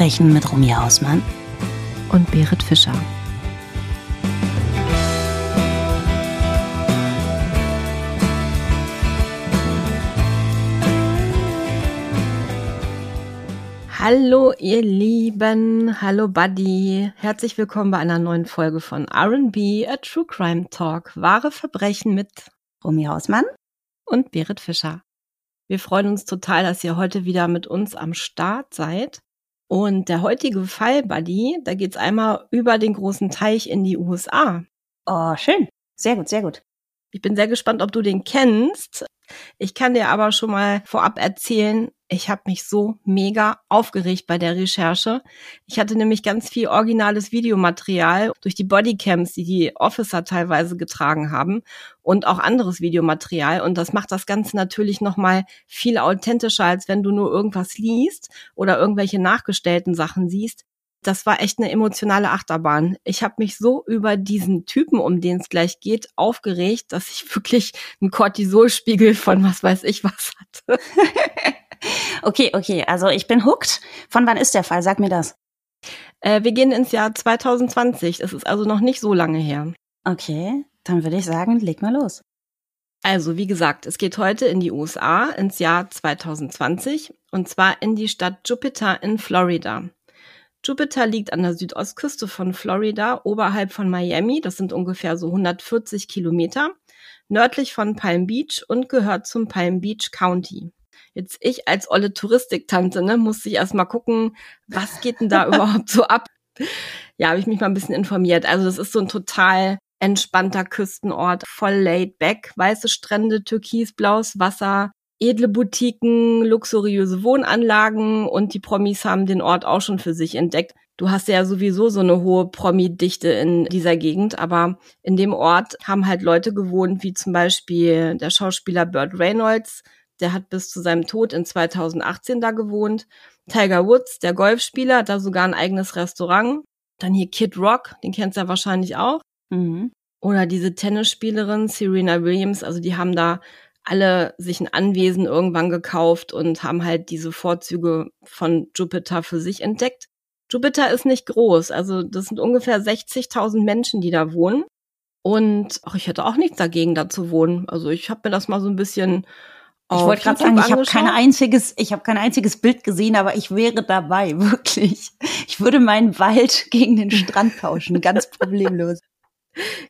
Verbrechen mit Romy Hausmann und Berit Fischer. Hallo ihr Lieben, hallo Buddy, herzlich willkommen bei einer neuen Folge von R&B, a True Crime Talk, wahre Verbrechen mit Romy Hausmann und Berit Fischer. Wir freuen uns total, dass ihr heute wieder mit uns am Start seid. Und der heutige Fall, Buddy, da geht's einmal über den großen Teich in die USA. Oh, schön. Sehr gut, sehr gut. Ich bin sehr gespannt, ob du den kennst. Ich kann dir aber schon mal vorab erzählen, ich habe mich so mega aufgeregt bei der Recherche. Ich hatte nämlich ganz viel originales Videomaterial durch die Bodycams, die die Officer teilweise getragen haben und auch anderes Videomaterial. Und das macht das Ganze natürlich noch mal viel authentischer, als wenn du nur irgendwas liest oder irgendwelche nachgestellten Sachen siehst. Das war echt eine emotionale Achterbahn. Ich habe mich so über diesen Typen, um den es gleich geht, aufgeregt, dass ich wirklich einen Cortisolspiegel von was weiß ich was hatte. Okay, okay, also ich bin hooked. Von wann ist der Fall? Sag mir das. Äh, wir gehen ins Jahr 2020. Das ist also noch nicht so lange her. Okay, dann würde ich sagen, leg mal los. Also, wie gesagt, es geht heute in die USA ins Jahr 2020 und zwar in die Stadt Jupiter in Florida. Jupiter liegt an der Südostküste von Florida, oberhalb von Miami. Das sind ungefähr so 140 Kilometer, nördlich von Palm Beach und gehört zum Palm Beach County. Jetzt ich als olle Touristiktante, ne, musste ich erst mal gucken, was geht denn da überhaupt so ab? Ja, habe ich mich mal ein bisschen informiert. Also das ist so ein total entspannter Küstenort, voll laid back, weiße Strände, türkisblaues Wasser, edle Boutiquen, luxuriöse Wohnanlagen und die Promis haben den Ort auch schon für sich entdeckt. Du hast ja sowieso so eine hohe Promi-Dichte in dieser Gegend, aber in dem Ort haben halt Leute gewohnt, wie zum Beispiel der Schauspieler Burt Reynolds, der hat bis zu seinem Tod in 2018 da gewohnt. Tiger Woods, der Golfspieler, hat da sogar ein eigenes Restaurant. Dann hier Kid Rock, den kennst du ja wahrscheinlich auch. Mhm. Oder diese Tennisspielerin Serena Williams, also die haben da alle sich ein Anwesen irgendwann gekauft und haben halt diese Vorzüge von Jupiter für sich entdeckt. Jupiter ist nicht groß, also das sind ungefähr 60.000 Menschen, die da wohnen. Und ach, ich hätte auch nichts dagegen, da zu wohnen. Also ich habe mir das mal so ein bisschen ich wollte gerade sagen, ich habe kein einziges, ich habe kein einziges Bild gesehen, aber ich wäre dabei, wirklich. Ich würde meinen Wald gegen den Strand tauschen, ganz problemlos.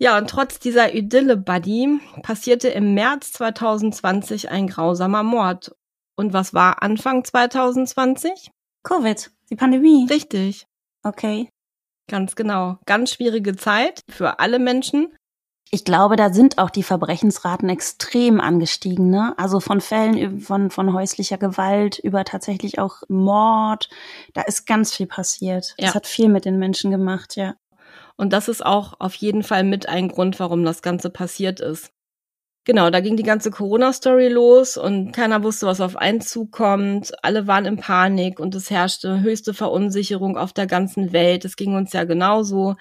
Ja, und trotz dieser Idylle, Buddy, passierte im März 2020 ein grausamer Mord. Und was war Anfang 2020? Covid, die Pandemie. Richtig. Okay. Ganz genau. Ganz schwierige Zeit für alle Menschen. Ich glaube, da sind auch die Verbrechensraten extrem angestiegen, ne? Also von Fällen von, von häuslicher Gewalt über tatsächlich auch Mord. Da ist ganz viel passiert. Ja. Das hat viel mit den Menschen gemacht, ja. Und das ist auch auf jeden Fall mit ein Grund, warum das Ganze passiert ist. Genau, da ging die ganze Corona-Story los und keiner wusste, was auf einen zukommt. Alle waren in Panik und es herrschte höchste Verunsicherung auf der ganzen Welt. Es ging uns ja genauso.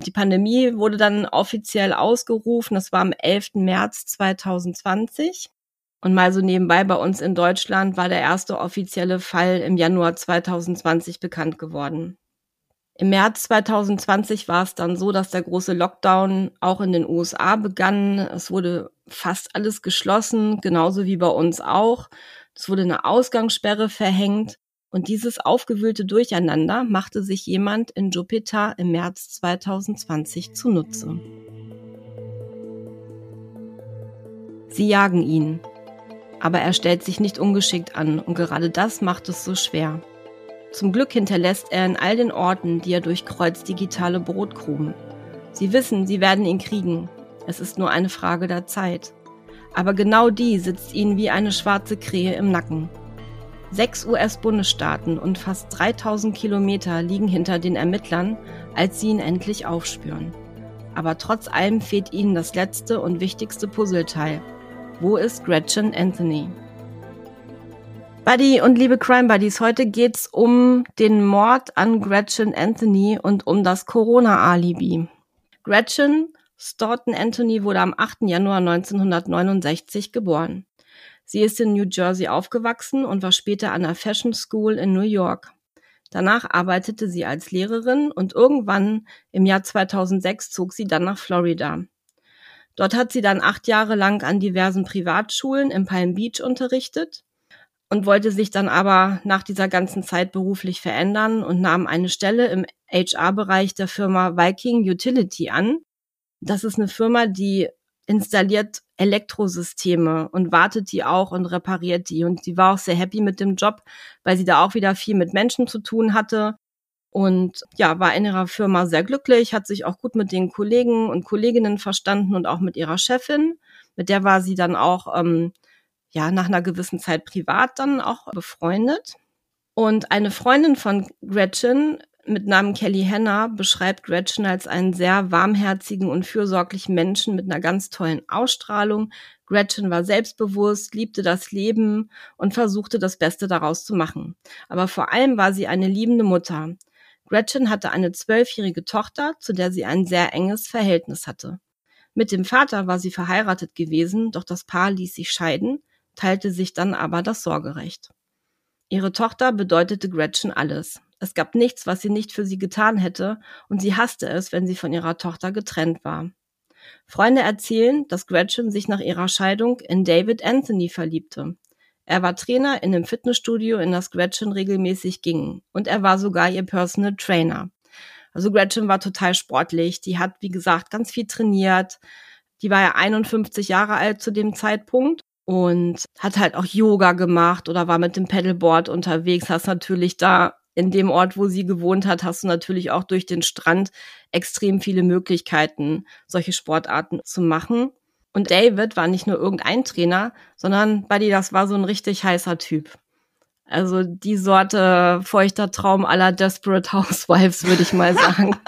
Die Pandemie wurde dann offiziell ausgerufen. Das war am 11. März 2020. Und mal so nebenbei bei uns in Deutschland war der erste offizielle Fall im Januar 2020 bekannt geworden. Im März 2020 war es dann so, dass der große Lockdown auch in den USA begann. Es wurde fast alles geschlossen, genauso wie bei uns auch. Es wurde eine Ausgangssperre verhängt. Und dieses aufgewühlte Durcheinander machte sich jemand in Jupiter im März 2020 zunutze. Sie jagen ihn, aber er stellt sich nicht ungeschickt an und gerade das macht es so schwer. Zum Glück hinterlässt er in all den Orten, die er durchkreuzt, digitale Brotkrumen. Sie wissen, sie werden ihn kriegen. Es ist nur eine Frage der Zeit. Aber genau die sitzt ihnen wie eine schwarze Krähe im Nacken. Sechs US-Bundesstaaten und fast 3000 Kilometer liegen hinter den Ermittlern, als sie ihn endlich aufspüren. Aber trotz allem fehlt ihnen das letzte und wichtigste Puzzleteil. Wo ist Gretchen Anthony? Buddy und liebe Crime Buddies, heute geht's um den Mord an Gretchen Anthony und um das Corona-Alibi. Gretchen Staunton Anthony wurde am 8. Januar 1969 geboren. Sie ist in New Jersey aufgewachsen und war später an der Fashion School in New York. Danach arbeitete sie als Lehrerin und irgendwann im Jahr 2006 zog sie dann nach Florida. Dort hat sie dann acht Jahre lang an diversen Privatschulen in Palm Beach unterrichtet und wollte sich dann aber nach dieser ganzen Zeit beruflich verändern und nahm eine Stelle im HR-Bereich der Firma Viking Utility an. Das ist eine Firma, die installiert Elektrosysteme und wartet die auch und repariert die. Und sie war auch sehr happy mit dem Job, weil sie da auch wieder viel mit Menschen zu tun hatte. Und ja, war in ihrer Firma sehr glücklich, hat sich auch gut mit den Kollegen und Kolleginnen verstanden und auch mit ihrer Chefin. Mit der war sie dann auch ähm, ja nach einer gewissen Zeit privat dann auch befreundet. Und eine Freundin von Gretchen mit Namen Kelly Hanna beschreibt Gretchen als einen sehr warmherzigen und fürsorglichen Menschen mit einer ganz tollen Ausstrahlung. Gretchen war selbstbewusst, liebte das Leben und versuchte das Beste daraus zu machen. Aber vor allem war sie eine liebende Mutter. Gretchen hatte eine zwölfjährige Tochter, zu der sie ein sehr enges Verhältnis hatte. Mit dem Vater war sie verheiratet gewesen, doch das Paar ließ sich scheiden, teilte sich dann aber das Sorgerecht. Ihre Tochter bedeutete Gretchen alles. Es gab nichts, was sie nicht für sie getan hätte, und sie hasste es, wenn sie von ihrer Tochter getrennt war. Freunde erzählen, dass Gretchen sich nach ihrer Scheidung in David Anthony verliebte. Er war Trainer in einem Fitnessstudio, in das Gretchen regelmäßig ging, und er war sogar ihr Personal Trainer. Also Gretchen war total sportlich, die hat, wie gesagt, ganz viel trainiert. Die war ja 51 Jahre alt zu dem Zeitpunkt und hat halt auch Yoga gemacht oder war mit dem Pedalboard unterwegs, hast natürlich da in dem Ort, wo sie gewohnt hat, hast du natürlich auch durch den Strand extrem viele Möglichkeiten, solche Sportarten zu machen. Und David war nicht nur irgendein Trainer, sondern Buddy, das war so ein richtig heißer Typ. Also die Sorte feuchter Traum aller Desperate Housewives, würde ich mal sagen.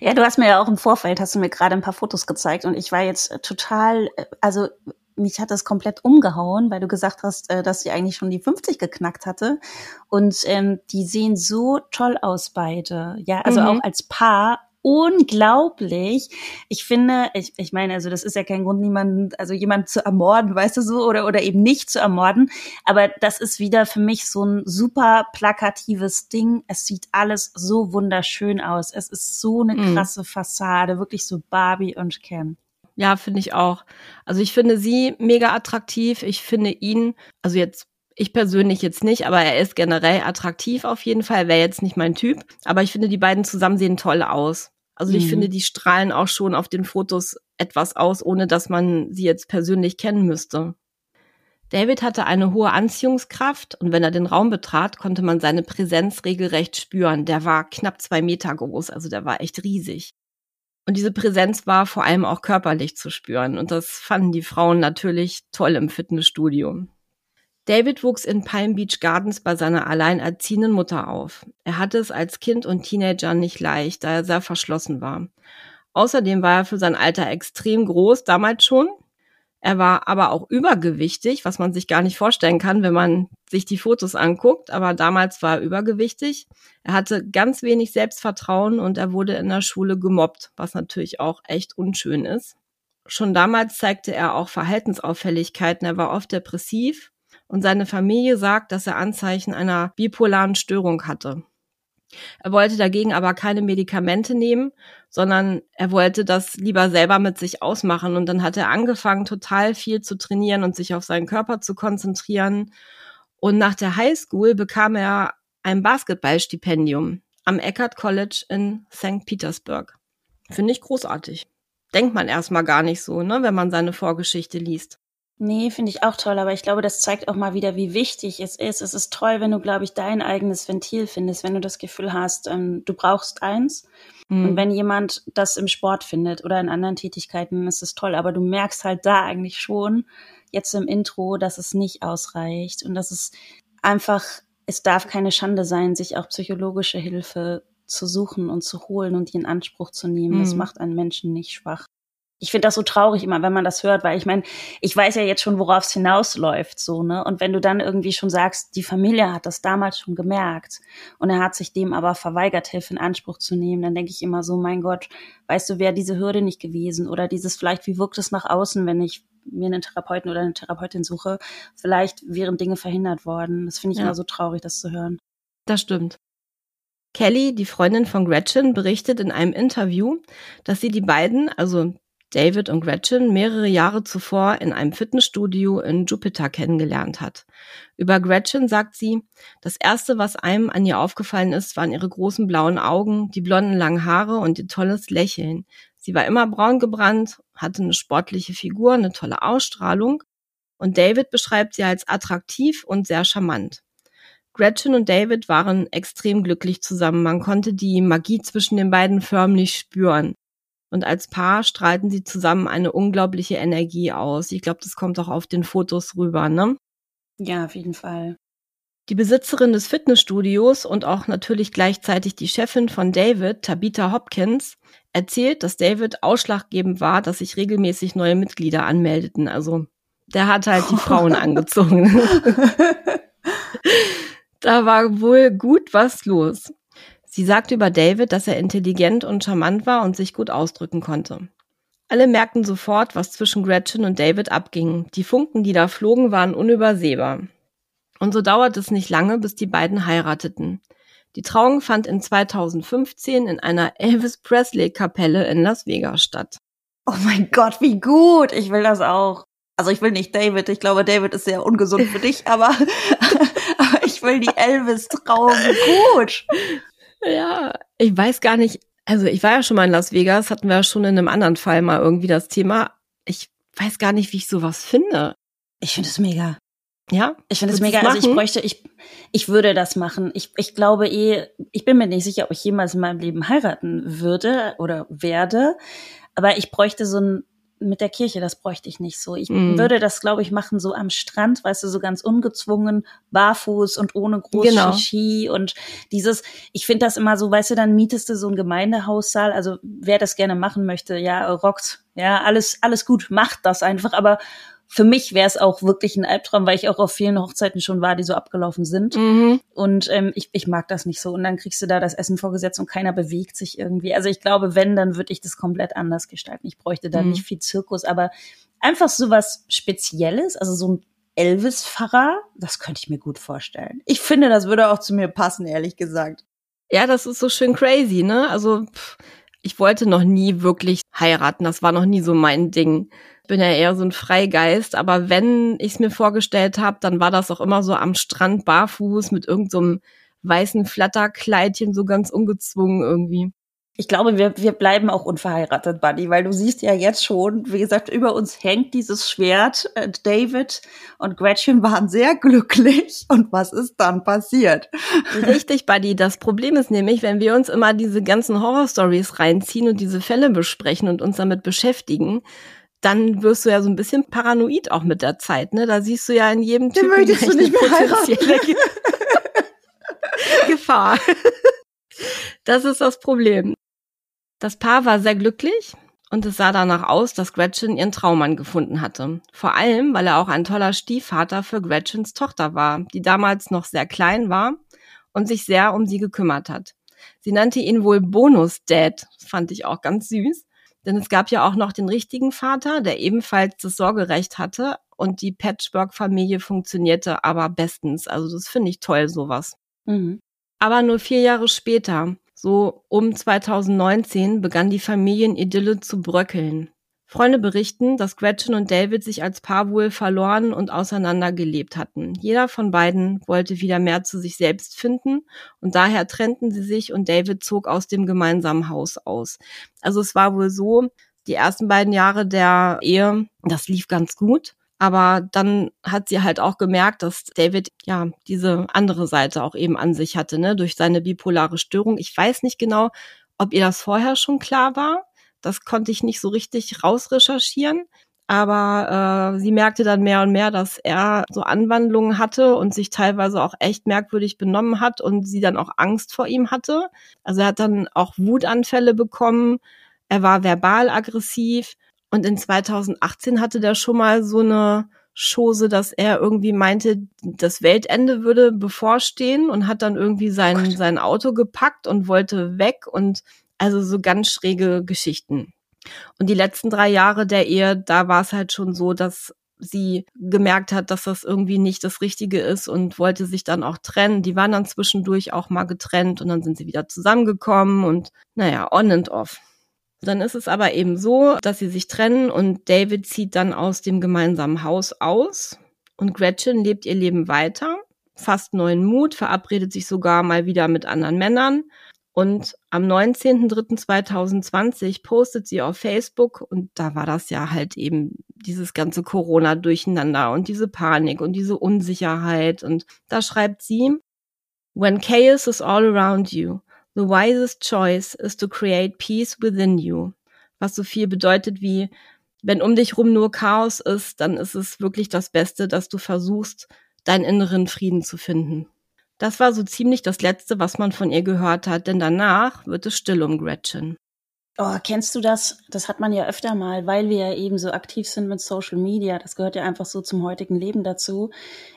Ja, du hast mir ja auch im Vorfeld, hast du mir gerade ein paar Fotos gezeigt und ich war jetzt total, also mich hat das komplett umgehauen, weil du gesagt hast, äh, dass sie eigentlich schon die 50 geknackt hatte. Und ähm, die sehen so toll aus beide. Ja, also mhm. auch als Paar unglaublich. Ich finde, ich, ich meine, also das ist ja kein Grund, niemanden, also jemand zu ermorden, weißt du so, oder, oder eben nicht zu ermorden. Aber das ist wieder für mich so ein super plakatives Ding. Es sieht alles so wunderschön aus. Es ist so eine mhm. krasse Fassade, wirklich so Barbie und Ken. Ja, finde ich auch. Also ich finde sie mega attraktiv. Ich finde ihn, also jetzt ich persönlich jetzt nicht, aber er ist generell attraktiv auf jeden Fall. Wäre jetzt nicht mein Typ. Aber ich finde, die beiden zusammen sehen toll aus. Also mhm. ich finde, die strahlen auch schon auf den Fotos etwas aus, ohne dass man sie jetzt persönlich kennen müsste. David hatte eine hohe Anziehungskraft und wenn er den Raum betrat, konnte man seine Präsenz regelrecht spüren. Der war knapp zwei Meter groß, also der war echt riesig. Und diese Präsenz war vor allem auch körperlich zu spüren. Und das fanden die Frauen natürlich toll im Fitnessstudio. David wuchs in Palm Beach Gardens bei seiner alleinerziehenden Mutter auf. Er hatte es als Kind und Teenager nicht leicht, da er sehr verschlossen war. Außerdem war er für sein Alter extrem groß, damals schon, er war aber auch übergewichtig, was man sich gar nicht vorstellen kann, wenn man sich die Fotos anguckt. Aber damals war er übergewichtig. Er hatte ganz wenig Selbstvertrauen und er wurde in der Schule gemobbt, was natürlich auch echt unschön ist. Schon damals zeigte er auch Verhaltensauffälligkeiten. Er war oft depressiv und seine Familie sagt, dass er Anzeichen einer bipolaren Störung hatte. Er wollte dagegen aber keine Medikamente nehmen, sondern er wollte das lieber selber mit sich ausmachen. Und dann hat er angefangen, total viel zu trainieren und sich auf seinen Körper zu konzentrieren. Und nach der Highschool bekam er ein Basketballstipendium am Eckert College in St. Petersburg. Finde ich großartig. Denkt man erstmal gar nicht so, ne, wenn man seine Vorgeschichte liest. Nee, finde ich auch toll, aber ich glaube, das zeigt auch mal wieder, wie wichtig es ist. Es ist toll, wenn du, glaube ich, dein eigenes Ventil findest, wenn du das Gefühl hast, ähm, du brauchst eins. Mhm. Und wenn jemand das im Sport findet oder in anderen Tätigkeiten, ist es toll. Aber du merkst halt da eigentlich schon, jetzt im Intro, dass es nicht ausreicht und dass es einfach, es darf keine Schande sein, sich auch psychologische Hilfe zu suchen und zu holen und die in Anspruch zu nehmen. Mhm. Das macht einen Menschen nicht schwach ich finde das so traurig immer, wenn man das hört, weil ich meine, ich weiß ja jetzt schon, worauf es hinausläuft, so, ne? Und wenn du dann irgendwie schon sagst, die Familie hat das damals schon gemerkt und er hat sich dem aber verweigert, Hilfe in Anspruch zu nehmen, dann denke ich immer so, mein Gott, weißt du, wäre diese Hürde nicht gewesen oder dieses vielleicht, wie wirkt es nach außen, wenn ich mir einen Therapeuten oder eine Therapeutin suche, vielleicht wären Dinge verhindert worden. Das finde ich ja. immer so traurig, das zu hören. Das stimmt. Kelly, die Freundin von Gretchen, berichtet in einem Interview, dass sie die beiden, also David und Gretchen, mehrere Jahre zuvor in einem Fitnessstudio in Jupiter kennengelernt hat. Über Gretchen sagt sie, das erste, was einem an ihr aufgefallen ist, waren ihre großen blauen Augen, die blonden langen Haare und ihr tolles Lächeln. Sie war immer braun gebrannt, hatte eine sportliche Figur, eine tolle Ausstrahlung und David beschreibt sie als attraktiv und sehr charmant. Gretchen und David waren extrem glücklich zusammen. Man konnte die Magie zwischen den beiden förmlich spüren. Und als Paar strahlten sie zusammen eine unglaubliche Energie aus. Ich glaube, das kommt auch auf den Fotos rüber, ne? Ja, auf jeden Fall. Die Besitzerin des Fitnessstudios und auch natürlich gleichzeitig die Chefin von David, Tabitha Hopkins, erzählt, dass David ausschlaggebend war, dass sich regelmäßig neue Mitglieder anmeldeten. Also der hat halt die Frauen angezogen. da war wohl gut was los. Sie sagte über David, dass er intelligent und charmant war und sich gut ausdrücken konnte. Alle merkten sofort, was zwischen Gretchen und David abging. Die Funken, die da flogen, waren unübersehbar. Und so dauerte es nicht lange, bis die beiden heirateten. Die Trauung fand in 2015 in einer Elvis Presley Kapelle in Las Vegas statt. Oh mein Gott, wie gut! Ich will das auch. Also ich will nicht David. Ich glaube, David ist sehr ungesund für dich, aber, aber ich will die Elvis-Trauung gut. Ja, ich weiß gar nicht. Also ich war ja schon mal in Las Vegas, hatten wir ja schon in einem anderen Fall mal irgendwie das Thema. Ich weiß gar nicht, wie ich sowas finde. Ich finde es mega. Ja, ich finde es mega. Also ich bräuchte, ich, ich würde das machen. Ich, ich glaube eh, ich bin mir nicht sicher, ob ich jemals in meinem Leben heiraten würde oder werde. Aber ich bräuchte so ein mit der Kirche, das bräuchte ich nicht so. Ich mm. würde das, glaube ich, machen so am Strand, weißt du, so ganz ungezwungen, barfuß und ohne groß genau. Shishi und dieses, ich finde das immer so, weißt du, dann mietest du so einen Gemeindehaussaal, also wer das gerne machen möchte, ja, rockt, ja, alles, alles gut, macht das einfach, aber für mich wäre es auch wirklich ein Albtraum, weil ich auch auf vielen Hochzeiten schon war, die so abgelaufen sind. Mhm. Und ähm, ich, ich mag das nicht so. Und dann kriegst du da das Essen vorgesetzt und keiner bewegt sich irgendwie. Also ich glaube, wenn, dann würde ich das komplett anders gestalten. Ich bräuchte da mhm. nicht viel Zirkus, aber einfach so was Spezielles, also so ein Elvis-Pfarrer, das könnte ich mir gut vorstellen. Ich finde, das würde auch zu mir passen, ehrlich gesagt. Ja, das ist so schön crazy, ne? Also pff, ich wollte noch nie wirklich heiraten. Das war noch nie so mein Ding bin ja eher so ein Freigeist, aber wenn ich es mir vorgestellt habe, dann war das auch immer so am Strand barfuß mit irgendeinem so weißen Flatterkleidchen, so ganz ungezwungen irgendwie. Ich glaube, wir, wir bleiben auch unverheiratet, Buddy, weil du siehst ja jetzt schon, wie gesagt, über uns hängt dieses Schwert. Äh, David und Gretchen waren sehr glücklich. Und was ist dann passiert? Richtig, Buddy. Das Problem ist nämlich, wenn wir uns immer diese ganzen Horrorstories reinziehen und diese Fälle besprechen und uns damit beschäftigen, dann wirst du ja so ein bisschen paranoid auch mit der Zeit, ne? Da siehst du ja in jedem Typen Den möchtest du nicht mehr potenzielle Gefahr. Das ist das Problem. Das Paar war sehr glücklich und es sah danach aus, dass Gretchen ihren Traummann gefunden hatte. Vor allem, weil er auch ein toller Stiefvater für Gretchens Tochter war, die damals noch sehr klein war und sich sehr um sie gekümmert hat. Sie nannte ihn wohl Bonus Dad, fand ich auch ganz süß. Denn es gab ja auch noch den richtigen Vater, der ebenfalls das Sorgerecht hatte und die Patchwork-Familie funktionierte aber bestens. Also das finde ich toll, sowas. Mhm. Aber nur vier Jahre später, so um 2019, begann die Familienidylle zu bröckeln. Freunde berichten, dass Gretchen und David sich als Paar wohl verloren und auseinandergelebt hatten. Jeder von beiden wollte wieder mehr zu sich selbst finden und daher trennten sie sich und David zog aus dem gemeinsamen Haus aus. Also es war wohl so, die ersten beiden Jahre der Ehe, das lief ganz gut. Aber dann hat sie halt auch gemerkt, dass David ja diese andere Seite auch eben an sich hatte, ne, durch seine bipolare Störung. Ich weiß nicht genau, ob ihr das vorher schon klar war das konnte ich nicht so richtig rausrecherchieren. Aber äh, sie merkte dann mehr und mehr, dass er so Anwandlungen hatte und sich teilweise auch echt merkwürdig benommen hat und sie dann auch Angst vor ihm hatte. Also er hat dann auch Wutanfälle bekommen. Er war verbal aggressiv. Und in 2018 hatte der schon mal so eine Chose, dass er irgendwie meinte, das Weltende würde bevorstehen und hat dann irgendwie sein, sein Auto gepackt und wollte weg und also so ganz schräge Geschichten. Und die letzten drei Jahre der Ehe, da war es halt schon so, dass sie gemerkt hat, dass das irgendwie nicht das Richtige ist und wollte sich dann auch trennen. Die waren dann zwischendurch auch mal getrennt und dann sind sie wieder zusammengekommen und naja, on and off. Dann ist es aber eben so, dass sie sich trennen und David zieht dann aus dem gemeinsamen Haus aus und Gretchen lebt ihr Leben weiter, fasst neuen Mut, verabredet sich sogar mal wieder mit anderen Männern und am 19.03.2020 postet sie auf Facebook und da war das ja halt eben dieses ganze Corona-Durcheinander und diese Panik und diese Unsicherheit. Und da schreibt sie, When chaos is all around you, the wisest choice is to create peace within you. Was so viel bedeutet wie, wenn um dich rum nur Chaos ist, dann ist es wirklich das Beste, dass du versuchst, deinen inneren Frieden zu finden. Das war so ziemlich das Letzte, was man von ihr gehört hat, denn danach wird es still um Gretchen. Oh, kennst du das? Das hat man ja öfter mal, weil wir ja eben so aktiv sind mit Social Media. Das gehört ja einfach so zum heutigen Leben dazu.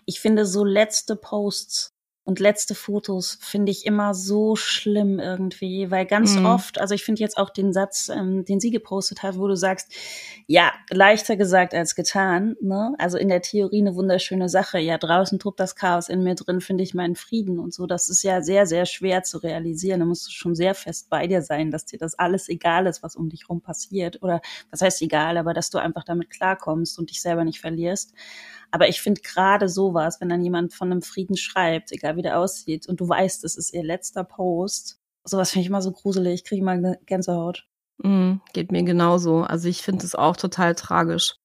Ich finde so letzte Posts und letzte Fotos finde ich immer so schlimm irgendwie, weil ganz mhm. oft, also ich finde jetzt auch den Satz, ähm, den sie gepostet hat, wo du sagst, ja, leichter gesagt als getan, ne? Also in der Theorie eine wunderschöne Sache. Ja, draußen tobt das Chaos, in mir drin finde ich meinen Frieden und so. Das ist ja sehr, sehr schwer zu realisieren. Da musst du schon sehr fest bei dir sein, dass dir das alles egal ist, was um dich rum passiert. Oder was heißt egal, aber dass du einfach damit klarkommst und dich selber nicht verlierst. Aber ich finde gerade sowas, wenn dann jemand von einem Frieden schreibt, egal wie der aussieht, und du weißt, es ist ihr letzter Post, sowas finde ich immer so gruselig, ich kriege mal eine Gänsehaut. Mm, geht mir genauso. Also ich finde es auch total tragisch.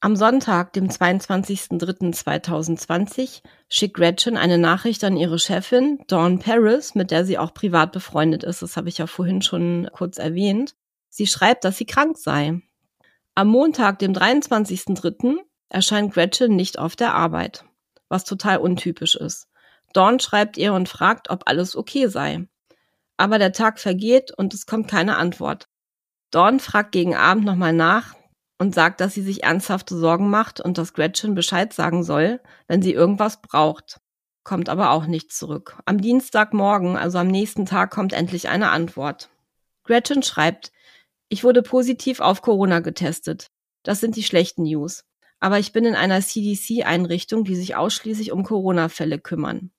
Am Sonntag, dem 22.03.2020, schickt Gretchen eine Nachricht an ihre Chefin, Dawn Paris, mit der sie auch privat befreundet ist. Das habe ich ja vorhin schon kurz erwähnt. Sie schreibt, dass sie krank sei. Am Montag, dem 23.03., erscheint Gretchen nicht auf der Arbeit, was total untypisch ist. Dawn schreibt ihr und fragt, ob alles okay sei. Aber der Tag vergeht und es kommt keine Antwort. Dawn fragt gegen Abend nochmal nach und sagt, dass sie sich ernsthafte Sorgen macht und dass Gretchen Bescheid sagen soll, wenn sie irgendwas braucht. Kommt aber auch nichts zurück. Am Dienstagmorgen, also am nächsten Tag, kommt endlich eine Antwort. Gretchen schreibt, ich wurde positiv auf Corona getestet. Das sind die schlechten News aber ich bin in einer CDC-Einrichtung, die sich ausschließlich um Corona-Fälle kümmern.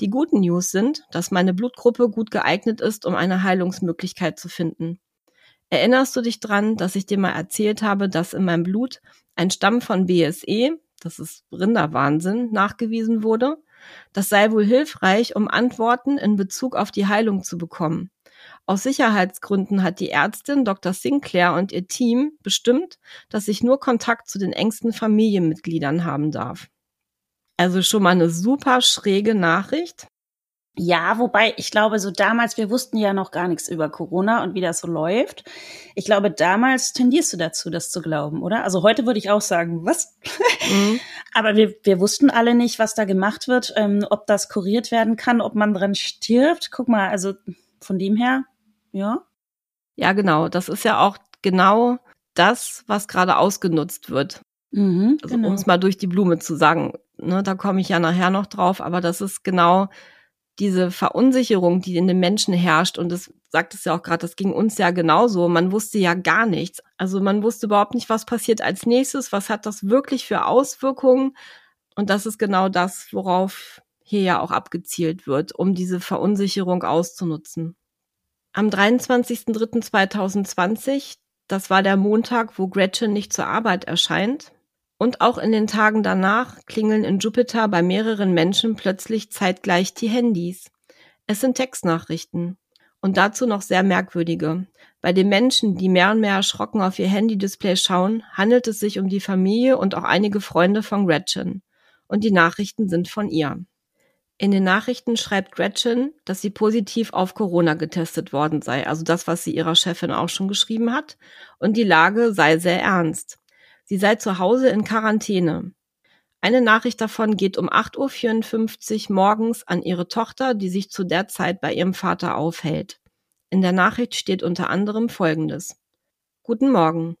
Die guten News sind, dass meine Blutgruppe gut geeignet ist, um eine Heilungsmöglichkeit zu finden. Erinnerst du dich dran, dass ich dir mal erzählt habe, dass in meinem Blut ein Stamm von BSE, das ist Rinderwahnsinn, nachgewiesen wurde? Das sei wohl hilfreich, um Antworten in Bezug auf die Heilung zu bekommen. Aus Sicherheitsgründen hat die Ärztin Dr. Sinclair und ihr Team bestimmt, dass ich nur Kontakt zu den engsten Familienmitgliedern haben darf. Also schon mal eine super schräge Nachricht. Ja, wobei ich glaube, so damals, wir wussten ja noch gar nichts über Corona und wie das so läuft. Ich glaube, damals tendierst du dazu, das zu glauben, oder? Also heute würde ich auch sagen, was? Mhm. Aber wir, wir wussten alle nicht, was da gemacht wird, ähm, ob das kuriert werden kann, ob man dran stirbt. Guck mal, also von dem her, ja. Ja, genau. Das ist ja auch genau das, was gerade ausgenutzt wird. Mhm, also, genau. Um es mal durch die Blume zu sagen, ne, da komme ich ja nachher noch drauf, aber das ist genau diese Verunsicherung, die in den Menschen herrscht. Und das sagt es ja auch gerade, das ging uns ja genauso. Man wusste ja gar nichts. Also man wusste überhaupt nicht, was passiert als nächstes, was hat das wirklich für Auswirkungen. Und das ist genau das, worauf hier ja auch abgezielt wird, um diese Verunsicherung auszunutzen. Am 23.03.2020, das war der Montag, wo Gretchen nicht zur Arbeit erscheint, und auch in den Tagen danach klingeln in Jupiter bei mehreren Menschen plötzlich zeitgleich die Handys. Es sind Textnachrichten. Und dazu noch sehr merkwürdige. Bei den Menschen, die mehr und mehr erschrocken auf ihr Handy-Display schauen, handelt es sich um die Familie und auch einige Freunde von Gretchen. Und die Nachrichten sind von ihr. In den Nachrichten schreibt Gretchen, dass sie positiv auf Corona getestet worden sei, also das, was sie ihrer Chefin auch schon geschrieben hat, und die Lage sei sehr ernst. Sie sei zu Hause in Quarantäne. Eine Nachricht davon geht um 8.54 Uhr morgens an ihre Tochter, die sich zu der Zeit bei ihrem Vater aufhält. In der Nachricht steht unter anderem Folgendes. Guten Morgen.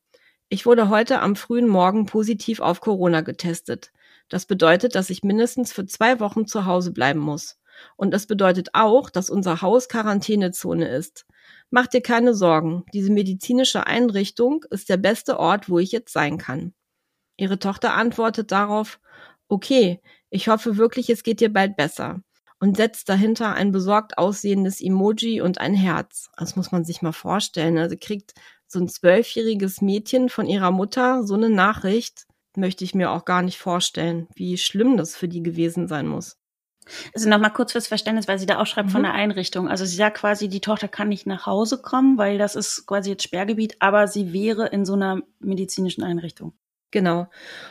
Ich wurde heute am frühen Morgen positiv auf Corona getestet. Das bedeutet, dass ich mindestens für zwei Wochen zu Hause bleiben muss. Und es bedeutet auch, dass unser Haus Quarantänezone ist. Mach dir keine Sorgen, diese medizinische Einrichtung ist der beste Ort, wo ich jetzt sein kann. Ihre Tochter antwortet darauf, okay, ich hoffe wirklich, es geht dir bald besser und setzt dahinter ein besorgt aussehendes Emoji und ein Herz. Das muss man sich mal vorstellen. Also kriegt so ein zwölfjähriges Mädchen von ihrer Mutter so eine Nachricht, möchte ich mir auch gar nicht vorstellen, wie schlimm das für die gewesen sein muss. Also nochmal kurz fürs Verständnis, weil sie da auch schreibt mhm. von der Einrichtung. Also sie sagt quasi, die Tochter kann nicht nach Hause kommen, weil das ist quasi jetzt Sperrgebiet, aber sie wäre in so einer medizinischen Einrichtung. Genau.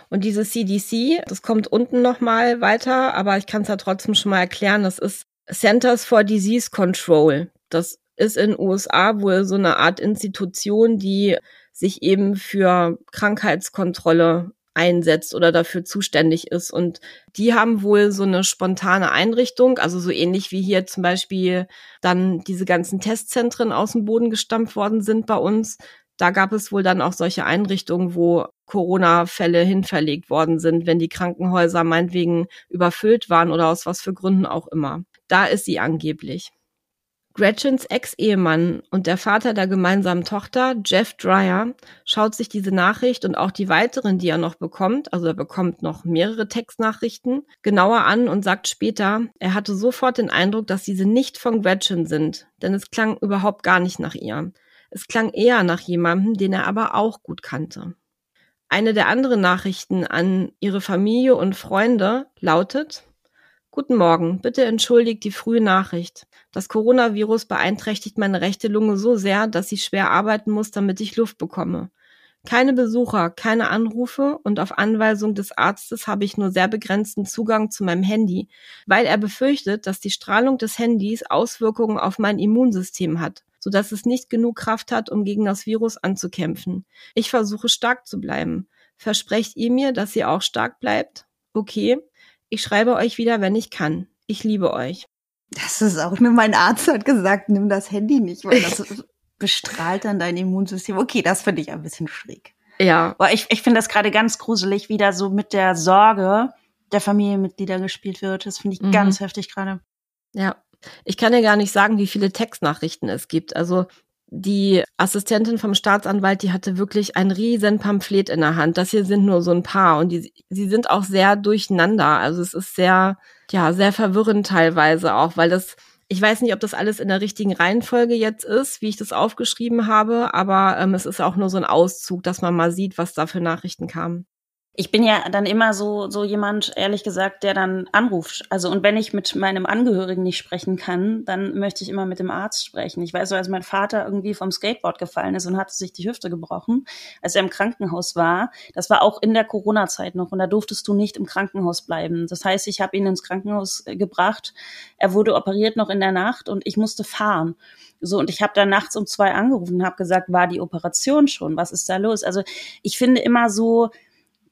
Und diese CDC, das kommt unten nochmal weiter, aber ich kann es ja trotzdem schon mal erklären, das ist Centers for Disease Control. Das ist in USA wohl so eine Art Institution, die sich eben für Krankheitskontrolle einsetzt oder dafür zuständig ist. Und die haben wohl so eine spontane Einrichtung, also so ähnlich wie hier zum Beispiel dann diese ganzen Testzentren aus dem Boden gestampft worden sind bei uns. Da gab es wohl dann auch solche Einrichtungen, wo Corona-Fälle hinverlegt worden sind, wenn die Krankenhäuser meinetwegen überfüllt waren oder aus was für Gründen auch immer. Da ist sie angeblich. Gretchens Ex-Ehemann und der Vater der gemeinsamen Tochter, Jeff Dreyer, schaut sich diese Nachricht und auch die weiteren, die er noch bekommt, also er bekommt noch mehrere Textnachrichten, genauer an und sagt später, er hatte sofort den Eindruck, dass diese nicht von Gretchen sind, denn es klang überhaupt gar nicht nach ihr. Es klang eher nach jemandem, den er aber auch gut kannte. Eine der anderen Nachrichten an ihre Familie und Freunde lautet, Guten Morgen, bitte entschuldigt die frühe Nachricht. Das Coronavirus beeinträchtigt meine rechte Lunge so sehr, dass ich schwer arbeiten muss, damit ich Luft bekomme. Keine Besucher, keine Anrufe und auf Anweisung des Arztes habe ich nur sehr begrenzten Zugang zu meinem Handy, weil er befürchtet, dass die Strahlung des Handys Auswirkungen auf mein Immunsystem hat, sodass es nicht genug Kraft hat, um gegen das Virus anzukämpfen. Ich versuche stark zu bleiben. Versprecht ihr mir, dass ihr auch stark bleibt? Okay. Ich schreibe euch wieder, wenn ich kann. Ich liebe euch. Das ist auch nur mein Arzt hat gesagt, nimm das Handy nicht, weil das bestrahlt dann dein Immunsystem. Okay, das finde ich ein bisschen schräg. Ja. Aber ich, ich finde das gerade ganz gruselig, wie da so mit der Sorge der Familienmitglieder gespielt wird. Das finde ich mhm. ganz heftig gerade. Ja. Ich kann dir gar nicht sagen, wie viele Textnachrichten es gibt. Also die Assistentin vom Staatsanwalt, die hatte wirklich ein riesen Pamphlet in der Hand. Das hier sind nur so ein paar und die, sie sind auch sehr durcheinander. Also es ist sehr, ja, sehr verwirrend teilweise auch, weil das, ich weiß nicht, ob das alles in der richtigen Reihenfolge jetzt ist, wie ich das aufgeschrieben habe, aber ähm, es ist auch nur so ein Auszug, dass man mal sieht, was da für Nachrichten kamen ich bin ja dann immer so, so jemand, ehrlich gesagt, der dann anruft. Also, und wenn ich mit meinem Angehörigen nicht sprechen kann, dann möchte ich immer mit dem Arzt sprechen. Ich weiß so, als mein Vater irgendwie vom Skateboard gefallen ist und hatte sich die Hüfte gebrochen, als er im Krankenhaus war, das war auch in der Corona-Zeit noch und da durftest du nicht im Krankenhaus bleiben. Das heißt, ich habe ihn ins Krankenhaus äh, gebracht. Er wurde operiert noch in der Nacht und ich musste fahren. So, und ich habe dann nachts um zwei angerufen und habe gesagt, war die Operation schon? Was ist da los? Also ich finde immer so,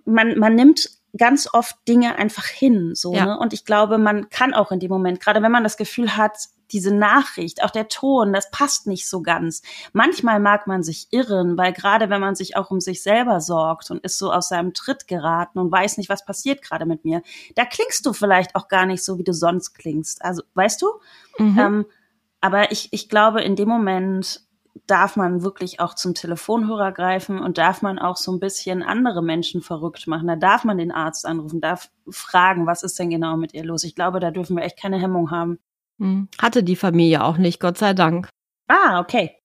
man, man nimmt ganz oft Dinge einfach hin, so, ja. ne? Und ich glaube, man kann auch in dem Moment, gerade wenn man das Gefühl hat, diese Nachricht, auch der Ton, das passt nicht so ganz. Manchmal mag man sich irren, weil gerade wenn man sich auch um sich selber sorgt und ist so aus seinem Tritt geraten und weiß nicht, was passiert gerade mit mir, da klingst du vielleicht auch gar nicht so, wie du sonst klingst. Also, weißt du? Mhm. Ähm, aber ich, ich glaube, in dem Moment darf man wirklich auch zum Telefonhörer greifen und darf man auch so ein bisschen andere Menschen verrückt machen. Da darf man den Arzt anrufen, darf fragen, was ist denn genau mit ihr los. Ich glaube, da dürfen wir echt keine Hemmung haben. Hm. Hatte die Familie auch nicht, Gott sei Dank. Ah, okay.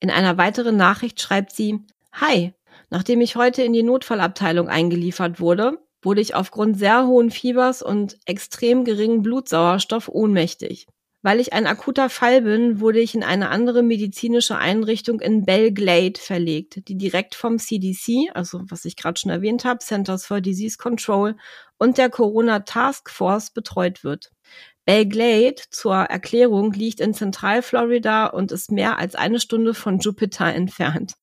In einer weiteren Nachricht schreibt sie, Hi, nachdem ich heute in die Notfallabteilung eingeliefert wurde, wurde ich aufgrund sehr hohen Fiebers und extrem geringen Blutsauerstoff ohnmächtig. Weil ich ein akuter Fall bin, wurde ich in eine andere medizinische Einrichtung in Belglade verlegt, die direkt vom CDC, also was ich gerade schon erwähnt habe, Centers for Disease Control und der Corona Task Force betreut wird. Belglade zur Erklärung liegt in Zentralflorida und ist mehr als eine Stunde von Jupiter entfernt.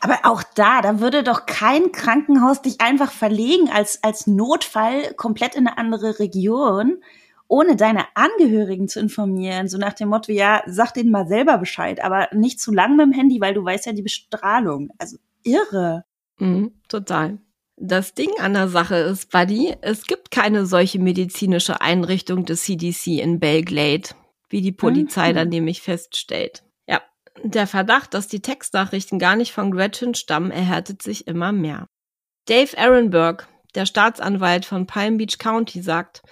Aber auch da, da würde doch kein Krankenhaus dich einfach verlegen als, als Notfall komplett in eine andere Region ohne deine Angehörigen zu informieren, so nach dem Motto, ja, sag denen mal selber Bescheid, aber nicht zu lang mit dem Handy, weil du weißt ja die Bestrahlung. Also irre. Mhm, total. Das Ding an der Sache ist, Buddy, es gibt keine solche medizinische Einrichtung des CDC in Belglade, wie die Polizei mhm. dann nämlich feststellt. Ja, Der Verdacht, dass die Textnachrichten gar nicht von Gretchen stammen, erhärtet sich immer mehr. Dave Aaronberg, der Staatsanwalt von Palm Beach County, sagt,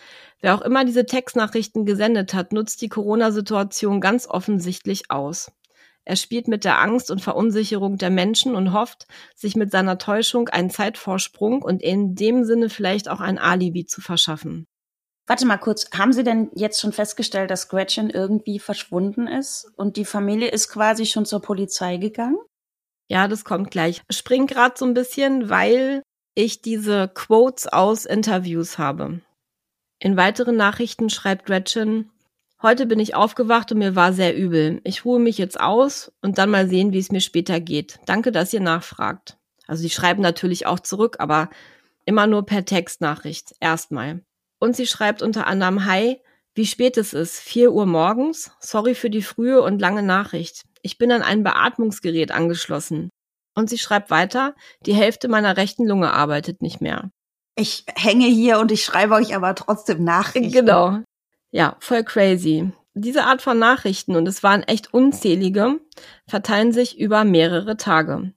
wer auch immer diese Textnachrichten gesendet hat, nutzt die Corona-Situation ganz offensichtlich aus. Er spielt mit der Angst und Verunsicherung der Menschen und hofft, sich mit seiner Täuschung einen Zeitvorsprung und in dem Sinne vielleicht auch ein Alibi zu verschaffen. Warte mal kurz, haben Sie denn jetzt schon festgestellt, dass Gretchen irgendwie verschwunden ist und die Familie ist quasi schon zur Polizei gegangen? Ja, das kommt gleich. Spring gerade so ein bisschen, weil ich diese Quotes aus Interviews habe. In weiteren Nachrichten schreibt Gretchen, Heute bin ich aufgewacht und mir war sehr übel. Ich ruhe mich jetzt aus und dann mal sehen, wie es mir später geht. Danke, dass ihr nachfragt. Also sie schreiben natürlich auch zurück, aber immer nur per Textnachricht. Erstmal. Und sie schreibt unter anderem, Hi, wie spät es ist. Vier Uhr morgens. Sorry für die frühe und lange Nachricht. Ich bin an ein Beatmungsgerät angeschlossen. Und sie schreibt weiter, die Hälfte meiner rechten Lunge arbeitet nicht mehr. Ich hänge hier und ich schreibe euch aber trotzdem Nachrichten. Genau. Ja, voll crazy. Diese Art von Nachrichten, und es waren echt unzählige, verteilen sich über mehrere Tage.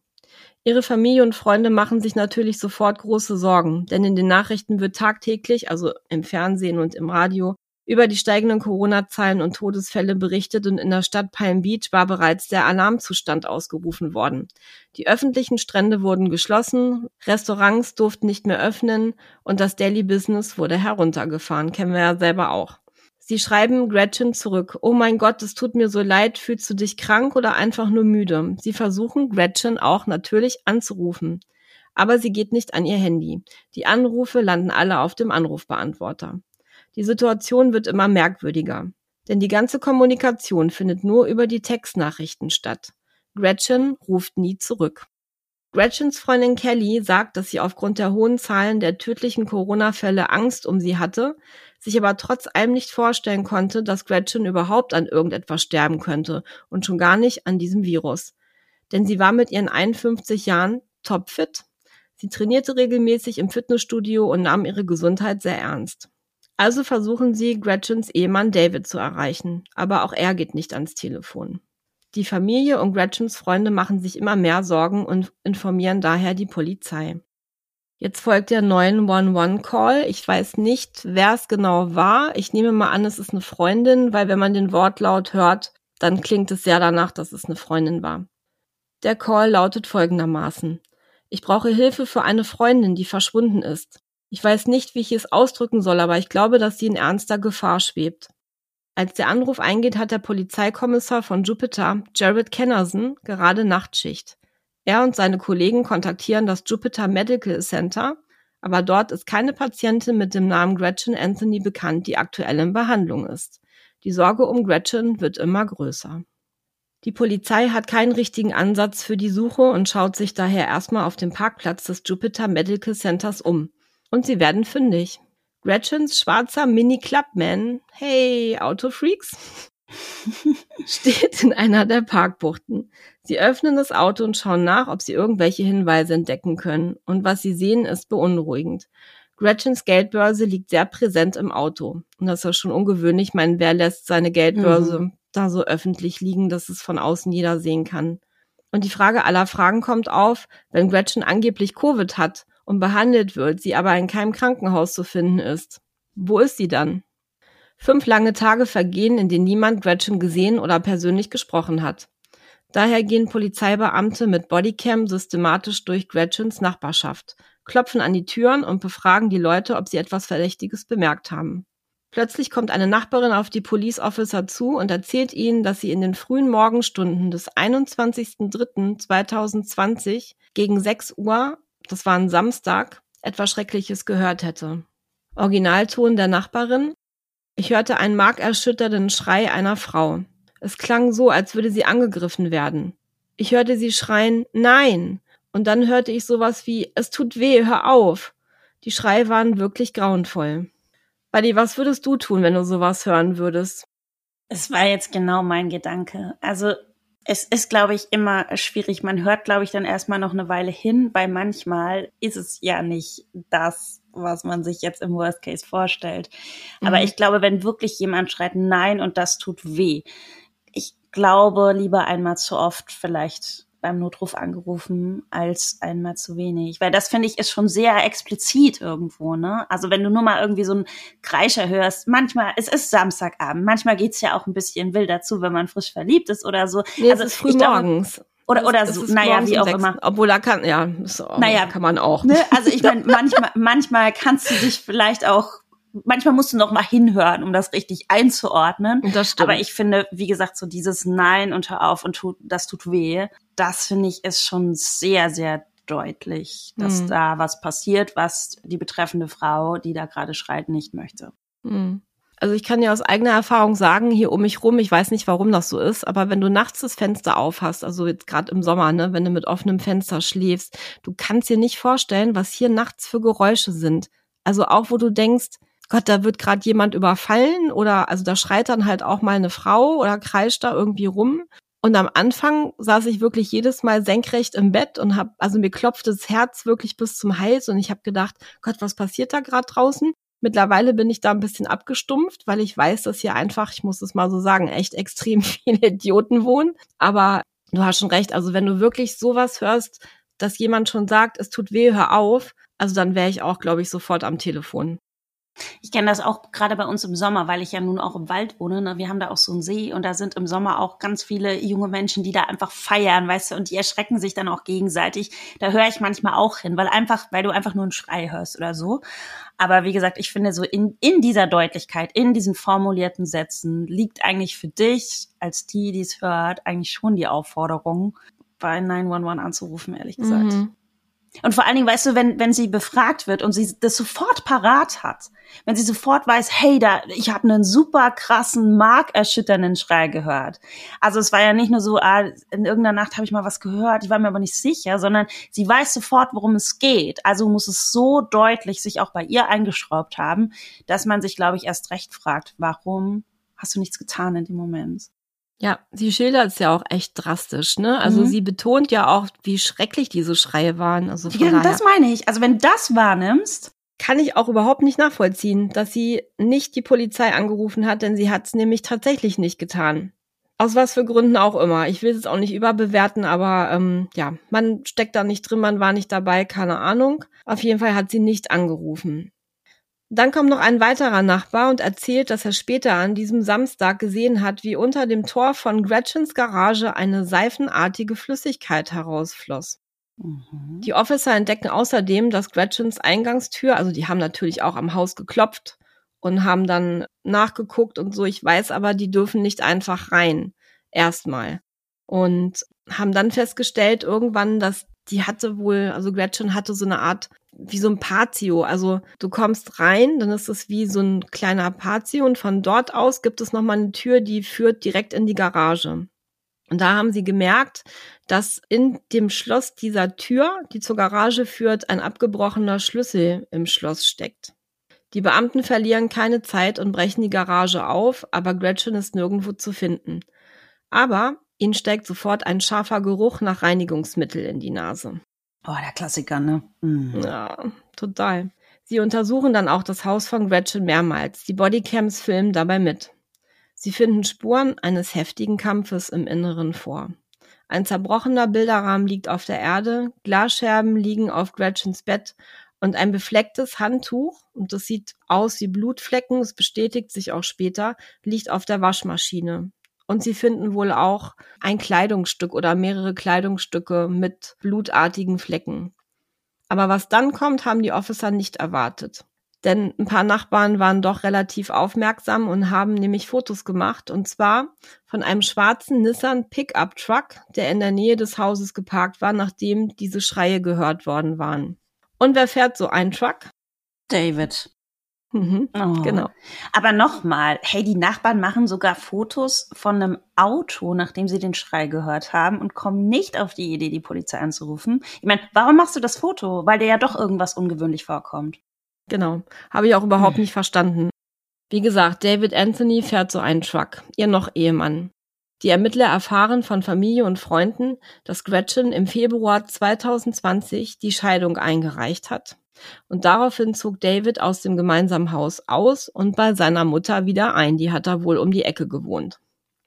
Ihre Familie und Freunde machen sich natürlich sofort große Sorgen, denn in den Nachrichten wird tagtäglich, also im Fernsehen und im Radio, über die steigenden Corona-Zahlen und Todesfälle berichtet und in der Stadt Palm Beach war bereits der Alarmzustand ausgerufen worden. Die öffentlichen Strände wurden geschlossen, Restaurants durften nicht mehr öffnen und das Daily Business wurde heruntergefahren, kennen wir ja selber auch. Sie schreiben Gretchen zurück. Oh mein Gott, es tut mir so leid. Fühlst du dich krank oder einfach nur müde? Sie versuchen Gretchen auch natürlich anzurufen. Aber sie geht nicht an ihr Handy. Die Anrufe landen alle auf dem Anrufbeantworter. Die Situation wird immer merkwürdiger. Denn die ganze Kommunikation findet nur über die Textnachrichten statt. Gretchen ruft nie zurück. Gretchens Freundin Kelly sagt, dass sie aufgrund der hohen Zahlen der tödlichen Corona-Fälle Angst um sie hatte, sich aber trotz allem nicht vorstellen konnte, dass Gretchen überhaupt an irgendetwas sterben könnte und schon gar nicht an diesem Virus. Denn sie war mit ihren 51 Jahren topfit. Sie trainierte regelmäßig im Fitnessstudio und nahm ihre Gesundheit sehr ernst. Also versuchen sie, Gretchens Ehemann David zu erreichen, aber auch er geht nicht ans Telefon. Die Familie und Gretchens Freunde machen sich immer mehr Sorgen und informieren daher die Polizei. Jetzt folgt der 911-Call. Ich weiß nicht, wer es genau war. Ich nehme mal an, es ist eine Freundin, weil wenn man den Wortlaut hört, dann klingt es sehr danach, dass es eine Freundin war. Der Call lautet folgendermaßen. Ich brauche Hilfe für eine Freundin, die verschwunden ist. Ich weiß nicht, wie ich es ausdrücken soll, aber ich glaube, dass sie in ernster Gefahr schwebt. Als der Anruf eingeht, hat der Polizeikommissar von Jupiter, Jared Kennerson, gerade Nachtschicht. Er und seine Kollegen kontaktieren das Jupiter Medical Center, aber dort ist keine Patientin mit dem Namen Gretchen Anthony bekannt, die aktuell in Behandlung ist. Die Sorge um Gretchen wird immer größer. Die Polizei hat keinen richtigen Ansatz für die Suche und schaut sich daher erstmal auf dem Parkplatz des Jupiter Medical Centers um. Und sie werden fündig. Gretchens schwarzer Mini Clubman, hey, Autofreaks, steht in einer der Parkbuchten. Sie öffnen das Auto und schauen nach, ob sie irgendwelche Hinweise entdecken können. Und was sie sehen, ist beunruhigend. Gretchens Geldbörse liegt sehr präsent im Auto. Und das ist schon ungewöhnlich. Ich meine, wer lässt seine Geldbörse mhm. da so öffentlich liegen, dass es von außen jeder sehen kann? Und die Frage aller Fragen kommt auf, wenn Gretchen angeblich Covid hat und behandelt wird, sie aber in keinem Krankenhaus zu finden ist. Wo ist sie dann? Fünf lange Tage vergehen, in denen niemand Gretchen gesehen oder persönlich gesprochen hat. Daher gehen Polizeibeamte mit Bodycam systematisch durch Gretchens Nachbarschaft, klopfen an die Türen und befragen die Leute, ob sie etwas Verdächtiges bemerkt haben. Plötzlich kommt eine Nachbarin auf die Police Officer zu und erzählt ihnen, dass sie in den frühen Morgenstunden des 21.03.2020 gegen 6 Uhr das war ein Samstag, etwas Schreckliches gehört hätte. Originalton der Nachbarin. Ich hörte einen markerschütternden Schrei einer Frau. Es klang so, als würde sie angegriffen werden. Ich hörte sie schreien, nein. Und dann hörte ich sowas wie, es tut weh, hör auf. Die Schreie waren wirklich grauenvoll. Buddy, was würdest du tun, wenn du sowas hören würdest? Es war jetzt genau mein Gedanke. Also es ist, glaube ich, immer schwierig. Man hört, glaube ich, dann erstmal noch eine Weile hin, weil manchmal ist es ja nicht das, was man sich jetzt im Worst Case vorstellt. Aber mhm. ich glaube, wenn wirklich jemand schreit Nein und das tut weh, ich glaube, lieber einmal zu oft vielleicht beim Notruf angerufen als einmal zu wenig. Weil das finde ich ist schon sehr explizit irgendwo, ne? Also wenn du nur mal irgendwie so einen Kreischer hörst, manchmal, es ist Samstagabend, manchmal geht's ja auch ein bisschen wild dazu, wenn man frisch verliebt ist oder so. Nee, also es ist früh morgens. Oder, oder so, naja, wie auch immer. Obwohl da kann, ja, so, naja, kann man auch. Ne? Also ich meine, manchmal, manchmal kannst du dich vielleicht auch manchmal musst du noch mal hinhören, um das richtig einzuordnen. Das stimmt. Aber ich finde, wie gesagt, so dieses Nein und hör auf und tut, das tut weh, das finde ich ist schon sehr, sehr deutlich, dass mhm. da was passiert, was die betreffende Frau, die da gerade schreit, nicht möchte. Mhm. Also ich kann ja aus eigener Erfahrung sagen, hier um mich rum, ich weiß nicht, warum das so ist, aber wenn du nachts das Fenster auf hast, also jetzt gerade im Sommer, ne, wenn du mit offenem Fenster schläfst, du kannst dir nicht vorstellen, was hier nachts für Geräusche sind. Also auch wo du denkst, Gott, da wird gerade jemand überfallen oder also da schreit dann halt auch mal eine Frau oder kreischt da irgendwie rum. Und am Anfang saß ich wirklich jedes Mal senkrecht im Bett und hab, also mir klopft das Herz wirklich bis zum Hals und ich habe gedacht, Gott, was passiert da gerade draußen? Mittlerweile bin ich da ein bisschen abgestumpft, weil ich weiß, dass hier einfach, ich muss es mal so sagen, echt extrem viele Idioten wohnen. Aber du hast schon recht, also wenn du wirklich sowas hörst, dass jemand schon sagt, es tut weh, hör auf, also dann wäre ich auch, glaube ich, sofort am Telefon. Ich kenne das auch gerade bei uns im Sommer, weil ich ja nun auch im Wald wohne. Ne? Wir haben da auch so einen See und da sind im Sommer auch ganz viele junge Menschen, die da einfach feiern, weißt du, und die erschrecken sich dann auch gegenseitig. Da höre ich manchmal auch hin, weil einfach, weil du einfach nur einen Schrei hörst oder so. Aber wie gesagt, ich finde so in, in dieser Deutlichkeit, in diesen formulierten Sätzen liegt eigentlich für dich als die, die es hört, eigentlich schon die Aufforderung, bei 911 anzurufen, ehrlich gesagt. Mhm. Und vor allen Dingen, weißt du, wenn, wenn sie befragt wird und sie das sofort parat hat, wenn sie sofort weiß, hey, da, ich habe einen super krassen, markerschütternden Schrei gehört. Also es war ja nicht nur so, ah, in irgendeiner Nacht habe ich mal was gehört, ich war mir aber nicht sicher, sondern sie weiß sofort, worum es geht. Also muss es so deutlich sich auch bei ihr eingeschraubt haben, dass man sich, glaube ich, erst recht fragt, warum hast du nichts getan in dem Moment? Ja, sie schildert es ja auch echt drastisch, ne? Also mhm. sie betont ja auch, wie schrecklich diese Schreie waren. Also ja, daher das meine ich. Also wenn das wahrnimmst, kann ich auch überhaupt nicht nachvollziehen, dass sie nicht die Polizei angerufen hat, denn sie hat es nämlich tatsächlich nicht getan. Aus was für Gründen auch immer. Ich will es auch nicht überbewerten, aber ähm, ja, man steckt da nicht drin, man war nicht dabei, keine Ahnung. Auf jeden Fall hat sie nicht angerufen. Dann kommt noch ein weiterer Nachbar und erzählt, dass er später an diesem Samstag gesehen hat, wie unter dem Tor von Gretchens Garage eine seifenartige Flüssigkeit herausfloss. Mhm. Die Officer entdecken außerdem, dass Gretchens Eingangstür, also die haben natürlich auch am Haus geklopft und haben dann nachgeguckt und so. Ich weiß aber, die dürfen nicht einfach rein. Erstmal. Und haben dann festgestellt irgendwann, dass die hatte wohl, also Gretchen hatte so eine Art wie so ein Patio. Also du kommst rein, dann ist es wie so ein kleiner Patio und von dort aus gibt es nochmal eine Tür, die führt direkt in die Garage. Und da haben sie gemerkt, dass in dem Schloss dieser Tür, die zur Garage führt, ein abgebrochener Schlüssel im Schloss steckt. Die Beamten verlieren keine Zeit und brechen die Garage auf, aber Gretchen ist nirgendwo zu finden. Aber ihnen steigt sofort ein scharfer Geruch nach Reinigungsmittel in die Nase. Oh, der Klassiker, ne? Mhm. Ja, total. Sie untersuchen dann auch das Haus von Gretchen mehrmals. Die Bodycams filmen dabei mit. Sie finden Spuren eines heftigen Kampfes im Inneren vor. Ein zerbrochener Bilderrahmen liegt auf der Erde, Glasscherben liegen auf Gretchens Bett und ein beflecktes Handtuch, und das sieht aus wie Blutflecken, es bestätigt sich auch später, liegt auf der Waschmaschine. Und sie finden wohl auch ein Kleidungsstück oder mehrere Kleidungsstücke mit blutartigen Flecken. Aber was dann kommt, haben die Officer nicht erwartet. Denn ein paar Nachbarn waren doch relativ aufmerksam und haben nämlich Fotos gemacht. Und zwar von einem schwarzen Nissan Pickup Truck, der in der Nähe des Hauses geparkt war, nachdem diese Schreie gehört worden waren. Und wer fährt so einen Truck? David. Mhm, oh. Genau. Aber nochmal, hey, die Nachbarn machen sogar Fotos von einem Auto, nachdem sie den Schrei gehört haben und kommen nicht auf die Idee, die Polizei anzurufen. Ich meine, warum machst du das Foto? Weil dir ja doch irgendwas ungewöhnlich vorkommt. Genau. Habe ich auch überhaupt hm. nicht verstanden. Wie gesagt, David Anthony fährt so einen Truck, ihr noch Ehemann. Die Ermittler erfahren von Familie und Freunden, dass Gretchen im Februar 2020 die Scheidung eingereicht hat und daraufhin zog David aus dem gemeinsamen Haus aus und bei seiner Mutter wieder ein. Die hat da wohl um die Ecke gewohnt.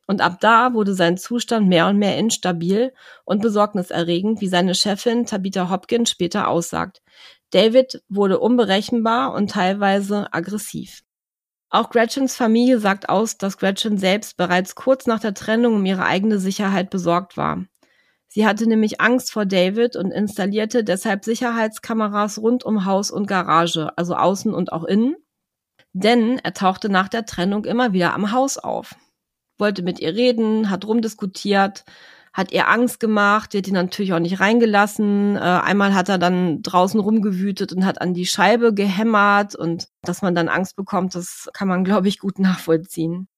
Und ab da wurde sein Zustand mehr und mehr instabil und besorgniserregend, wie seine Chefin Tabitha Hopkins später aussagt. David wurde unberechenbar und teilweise aggressiv. Auch Gretchens Familie sagt aus, dass Gretchen selbst bereits kurz nach der Trennung um ihre eigene Sicherheit besorgt war. Sie hatte nämlich Angst vor David und installierte deshalb Sicherheitskameras rund um Haus und Garage, also außen und auch innen. Denn er tauchte nach der Trennung immer wieder am Haus auf. Wollte mit ihr reden, hat rumdiskutiert, hat ihr Angst gemacht, die hat ihn natürlich auch nicht reingelassen. Äh, einmal hat er dann draußen rumgewütet und hat an die Scheibe gehämmert und dass man dann Angst bekommt, das kann man, glaube ich, gut nachvollziehen.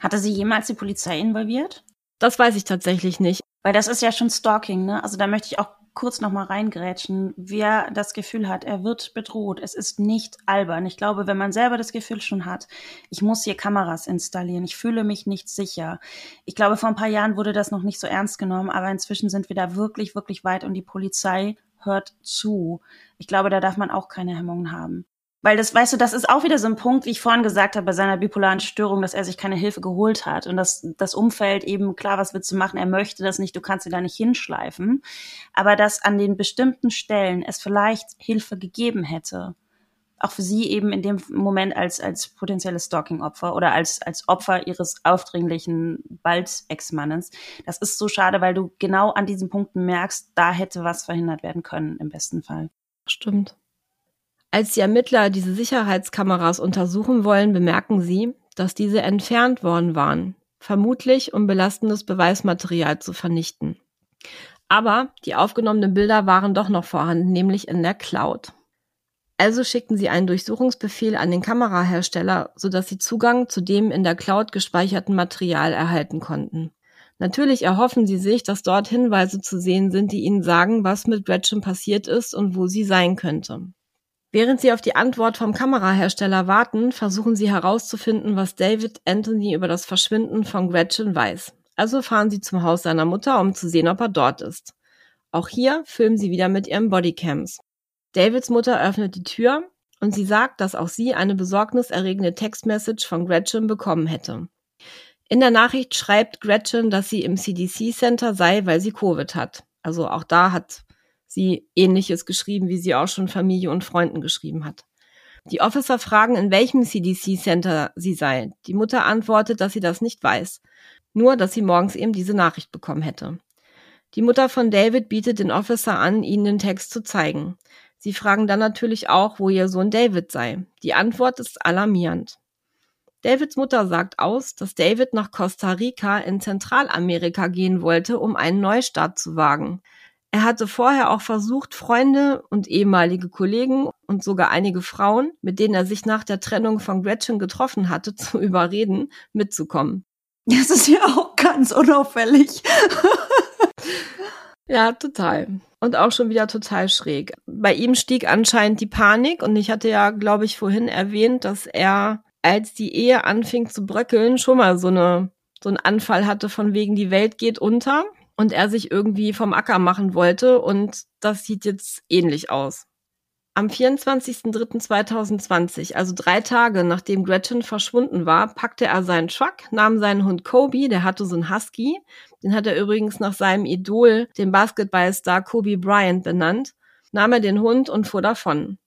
Hatte sie jemals die Polizei involviert? Das weiß ich tatsächlich nicht. Weil das ist ja schon Stalking, ne? Also da möchte ich auch kurz noch mal reingrätschen, wer das Gefühl hat, er wird bedroht. Es ist nicht albern. Ich glaube, wenn man selber das Gefühl schon hat, ich muss hier Kameras installieren, ich fühle mich nicht sicher. Ich glaube, vor ein paar Jahren wurde das noch nicht so ernst genommen, aber inzwischen sind wir da wirklich, wirklich weit und die Polizei hört zu. Ich glaube, da darf man auch keine Hemmungen haben. Weil das, weißt du, das ist auch wieder so ein Punkt, wie ich vorhin gesagt habe, bei seiner bipolaren Störung, dass er sich keine Hilfe geholt hat und dass das Umfeld eben, klar, was willst du machen? Er möchte das nicht, du kannst ihn da nicht hinschleifen. Aber dass an den bestimmten Stellen es vielleicht Hilfe gegeben hätte. Auch für sie eben in dem Moment als, als potenzielles Stalking-Opfer oder als, als Opfer ihres aufdringlichen, bald Ex-Mannes. Das ist so schade, weil du genau an diesen Punkten merkst, da hätte was verhindert werden können, im besten Fall. Stimmt. Als die Ermittler diese Sicherheitskameras untersuchen wollen, bemerken sie, dass diese entfernt worden waren, vermutlich um belastendes Beweismaterial zu vernichten. Aber die aufgenommenen Bilder waren doch noch vorhanden, nämlich in der Cloud. Also schickten sie einen Durchsuchungsbefehl an den Kamerahersteller, sodass sie Zugang zu dem in der Cloud gespeicherten Material erhalten konnten. Natürlich erhoffen sie sich, dass dort Hinweise zu sehen sind, die ihnen sagen, was mit Gretchen passiert ist und wo sie sein könnte. Während sie auf die Antwort vom Kamerahersteller warten, versuchen sie herauszufinden, was David Anthony über das Verschwinden von Gretchen weiß. Also fahren sie zum Haus seiner Mutter, um zu sehen, ob er dort ist. Auch hier filmen sie wieder mit ihren Bodycams. Davids Mutter öffnet die Tür und sie sagt, dass auch sie eine besorgniserregende Textmessage von Gretchen bekommen hätte. In der Nachricht schreibt Gretchen, dass sie im CDC Center sei, weil sie Covid hat. Also auch da hat sie ähnliches geschrieben, wie sie auch schon Familie und Freunden geschrieben hat. Die Officer fragen, in welchem CDC-Center sie sei. Die Mutter antwortet, dass sie das nicht weiß. Nur, dass sie morgens eben diese Nachricht bekommen hätte. Die Mutter von David bietet den Officer an, ihnen den Text zu zeigen. Sie fragen dann natürlich auch, wo ihr Sohn David sei. Die Antwort ist alarmierend. Davids Mutter sagt aus, dass David nach Costa Rica in Zentralamerika gehen wollte, um einen Neustart zu wagen. Er hatte vorher auch versucht, Freunde und ehemalige Kollegen und sogar einige Frauen, mit denen er sich nach der Trennung von Gretchen getroffen hatte, zu überreden, mitzukommen. Das ist ja auch ganz unauffällig. ja, total. Und auch schon wieder total schräg. Bei ihm stieg anscheinend die Panik und ich hatte ja, glaube ich, vorhin erwähnt, dass er, als die Ehe anfing zu bröckeln, schon mal so eine so einen Anfall hatte von wegen die Welt geht unter und er sich irgendwie vom Acker machen wollte und das sieht jetzt ähnlich aus. Am 24.03.2020, also drei Tage nachdem Gretchen verschwunden war, packte er seinen Truck, nahm seinen Hund Kobe, der hatte so einen Husky, den hat er übrigens nach seinem Idol, dem Basketballstar Kobe Bryant, benannt, nahm er den Hund und fuhr davon.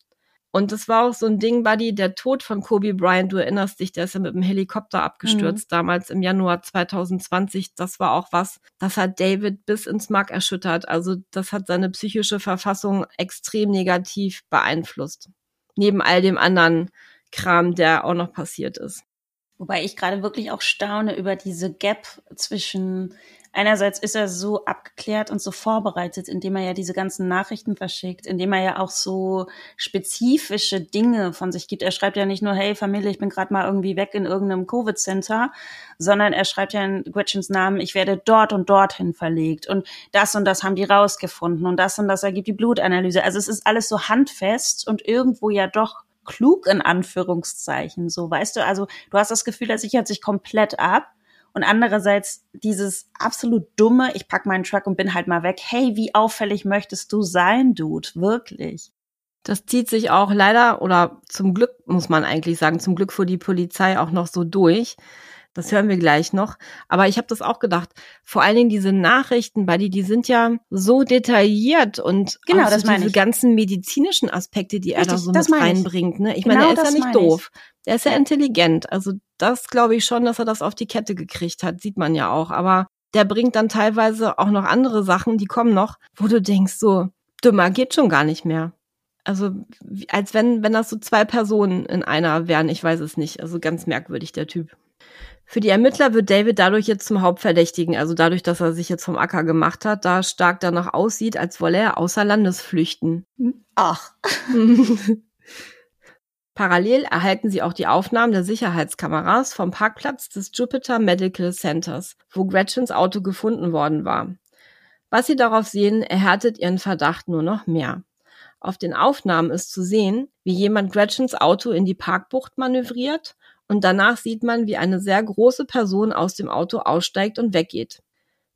Und das war auch so ein Ding, Buddy, der Tod von Kobe Bryant, du erinnerst dich, der ist ja mit dem Helikopter abgestürzt, mhm. damals im Januar 2020. Das war auch was, das hat David bis ins Mark erschüttert. Also das hat seine psychische Verfassung extrem negativ beeinflusst. Neben all dem anderen Kram, der auch noch passiert ist. Wobei ich gerade wirklich auch staune über diese Gap zwischen einerseits ist er so abgeklärt und so vorbereitet, indem er ja diese ganzen Nachrichten verschickt, indem er ja auch so spezifische Dinge von sich gibt. Er schreibt ja nicht nur, hey Familie, ich bin gerade mal irgendwie weg in irgendeinem Covid-Center, sondern er schreibt ja in Gretchens Namen, ich werde dort und dorthin verlegt und das und das haben die rausgefunden und das und das ergibt die Blutanalyse. Also es ist alles so handfest und irgendwo ja doch klug in Anführungszeichen, so weißt du, also du hast das Gefühl, er sichert sich komplett ab und andererseits dieses absolut dumme, ich pack meinen Truck und bin halt mal weg. Hey, wie auffällig möchtest du sein, Dude? Wirklich. Das zieht sich auch leider oder zum Glück muss man eigentlich sagen, zum Glück für die Polizei auch noch so durch. Das hören wir gleich noch. Aber ich habe das auch gedacht. Vor allen Dingen diese Nachrichten, Buddy, die sind ja so detailliert und genau, das so diese ich. ganzen medizinischen Aspekte, die Richtig, er da so mit meine ich. reinbringt. Ne? Ich Genau meine, er ist ja meine nicht ich. doof. Er ist ja Ja. intelligent. Also das glaube ich schon, dass er das auf die Kette gekriegt hat. Sieht man ja auch. Aber der bringt dann teilweise auch noch andere Sachen, die kommen noch, wo du denkst, so dümmer geht schon gar nicht mehr. Also als wenn, wenn das so zwei Personen in einer wären, ich weiß es nicht. Also ganz merkwürdig, der Typ. Für die Ermittler wird David dadurch jetzt zum Hauptverdächtigen, also dadurch, dass er sich jetzt vom Acker gemacht hat, da stark danach aussieht, als wolle er außer Landes flüchten. Ach. Parallel erhalten sie auch die Aufnahmen der Sicherheitskameras vom Parkplatz des Jupiter Medical Centers, wo Gretchens Auto gefunden worden war. Was sie darauf sehen, erhärtet ihren Verdacht nur noch mehr. Auf den Aufnahmen ist zu sehen, wie jemand Gretchens Auto in die Parkbucht manövriert und danach sieht man, wie eine sehr große Person aus dem Auto aussteigt und weggeht.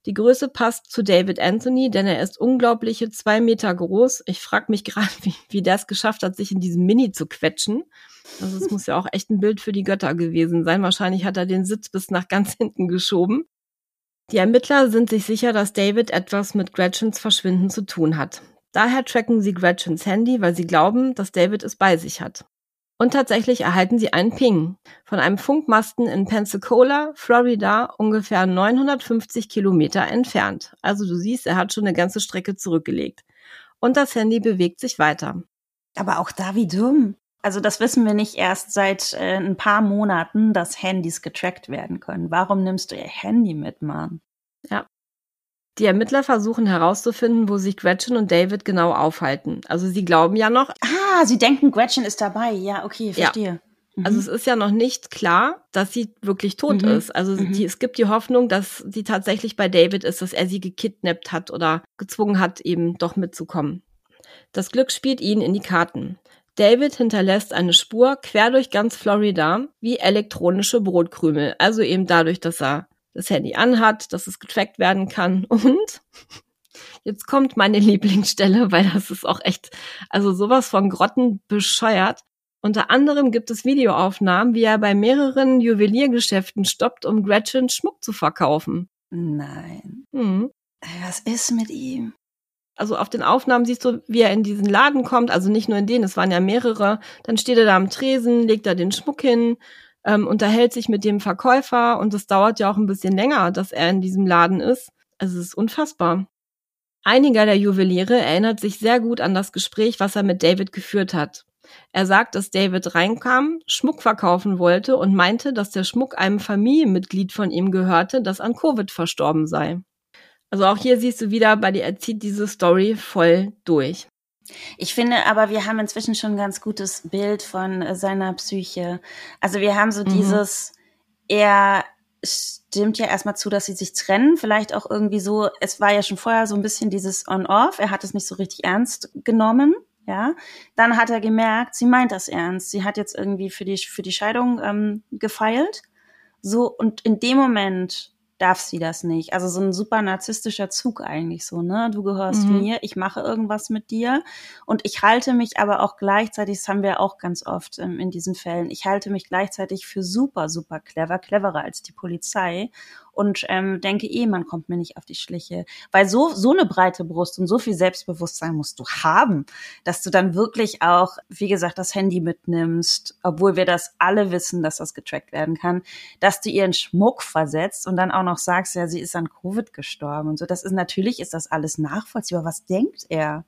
Die Größe passt zu David Anthony, denn er ist unglaubliche zwei Meter groß. Ich frage mich gerade, wie, wie der es geschafft hat, sich in diesem Mini zu quetschen. Also es muss ja auch echt ein Bild für die Götter gewesen sein. Wahrscheinlich hat er den Sitz bis nach ganz hinten geschoben. Die Ermittler sind sich sicher, dass David etwas mit Gretchens Verschwinden zu tun hat. Daher tracken sie Gretchens Handy, weil sie glauben, dass David es bei sich hat. Und tatsächlich erhalten sie einen Ping von einem Funkmasten in Pensacola, Florida, ungefähr 950 Kilometer entfernt. Also du siehst, er hat schon eine ganze Strecke zurückgelegt. Und das Handy bewegt sich weiter. Aber auch da wie dumm. Also das wissen wir nicht erst seit äh, ein paar Monaten, dass Handys getrackt werden können. Warum nimmst du ihr Handy mit, Mann? Die Ermittler versuchen herauszufinden, wo sich Gretchen und David genau aufhalten. Also sie glauben ja noch, Ah, sie denken, Gretchen ist dabei. Ja, okay, Ja. verstehe. Mhm. Also es ist ja noch nicht klar, dass sie wirklich tot Mhm. ist. Also Mhm. die, es gibt die Hoffnung, dass sie tatsächlich bei David ist, dass er sie gekidnappt hat oder gezwungen hat, eben doch mitzukommen. Das Glück spielt ihnen in die Karten. David hinterlässt eine Spur quer durch ganz Florida wie elektronische Brotkrümel. Also eben dadurch, dass er das Handy anhat, dass es getrackt werden kann. Und jetzt kommt meine Lieblingsstelle, weil das ist auch echt, also sowas von Grotten bescheuert. Unter anderem gibt es Videoaufnahmen, wie er bei mehreren Juweliergeschäften stoppt, um Gretchen Schmuck zu verkaufen. Nein. Hm. Ey, Was ist mit ihm? Also auf den Aufnahmen siehst du, wie er in diesen Laden kommt, also nicht nur in den, es waren ja mehrere. Dann steht er da am Tresen, legt da den Schmuck hin, ähm, unterhält sich mit dem Verkäufer und es dauert ja auch ein bisschen länger, dass er in diesem Laden ist. Es ist unfassbar. Einiger der Juweliere erinnert sich sehr gut an das Gespräch, was er mit David geführt hat. Er sagt, dass David reinkam, Schmuck verkaufen wollte und meinte, dass der Schmuck einem Familienmitglied von ihm gehörte, das an Covid verstorben sei. Also auch hier siehst du wieder, Buddy erzieht diese Story voll durch. Ich finde aber, wir haben inzwischen schon ein ganz gutes Bild von äh, seiner Psyche. Also wir haben so Mhm. dieses, er stimmt ja erstmal zu, dass sie sich trennen. Vielleicht auch irgendwie so, es war ja schon vorher so ein bisschen dieses On-Off. Er hat es nicht so richtig ernst genommen. Ja, dann hat er gemerkt, sie meint das ernst. Sie hat jetzt irgendwie für die, für die Scheidung ähm, gefeilt. So, und in dem Moment darf sie das nicht. Also so ein super narzisstischer Zug eigentlich so, ne? Du gehörst Mhm. mir, ich mache irgendwas mit dir und ich halte mich aber auch gleichzeitig, das haben wir auch ganz oft ähm, in diesen Fällen, ich halte mich gleichzeitig für super, super clever, cleverer als die Polizei und ähm, denke eh, man kommt mir nicht auf die Schliche. Weil so, so eine breite Brust und so viel Selbstbewusstsein musst du haben, dass du dann wirklich auch, wie gesagt, das Handy mitnimmst, obwohl wir das alle wissen, dass das getrackt werden kann, dass du ihren Schmuck versetzt und dann auch noch sagst, ja, sie ist an Covid gestorben und so. Das ist natürlich, ist das alles nachvollziehbar. Was denkt er?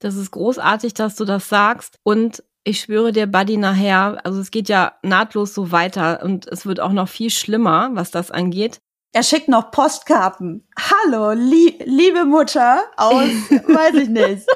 Das ist großartig, dass du das sagst. Und ich schwöre dir, Buddy, nachher, also es geht ja nahtlos so weiter und es wird auch noch viel schlimmer, was das angeht. Er schickt noch Postkarten. Hallo, lie liebe Mutter aus, weiß ich nicht,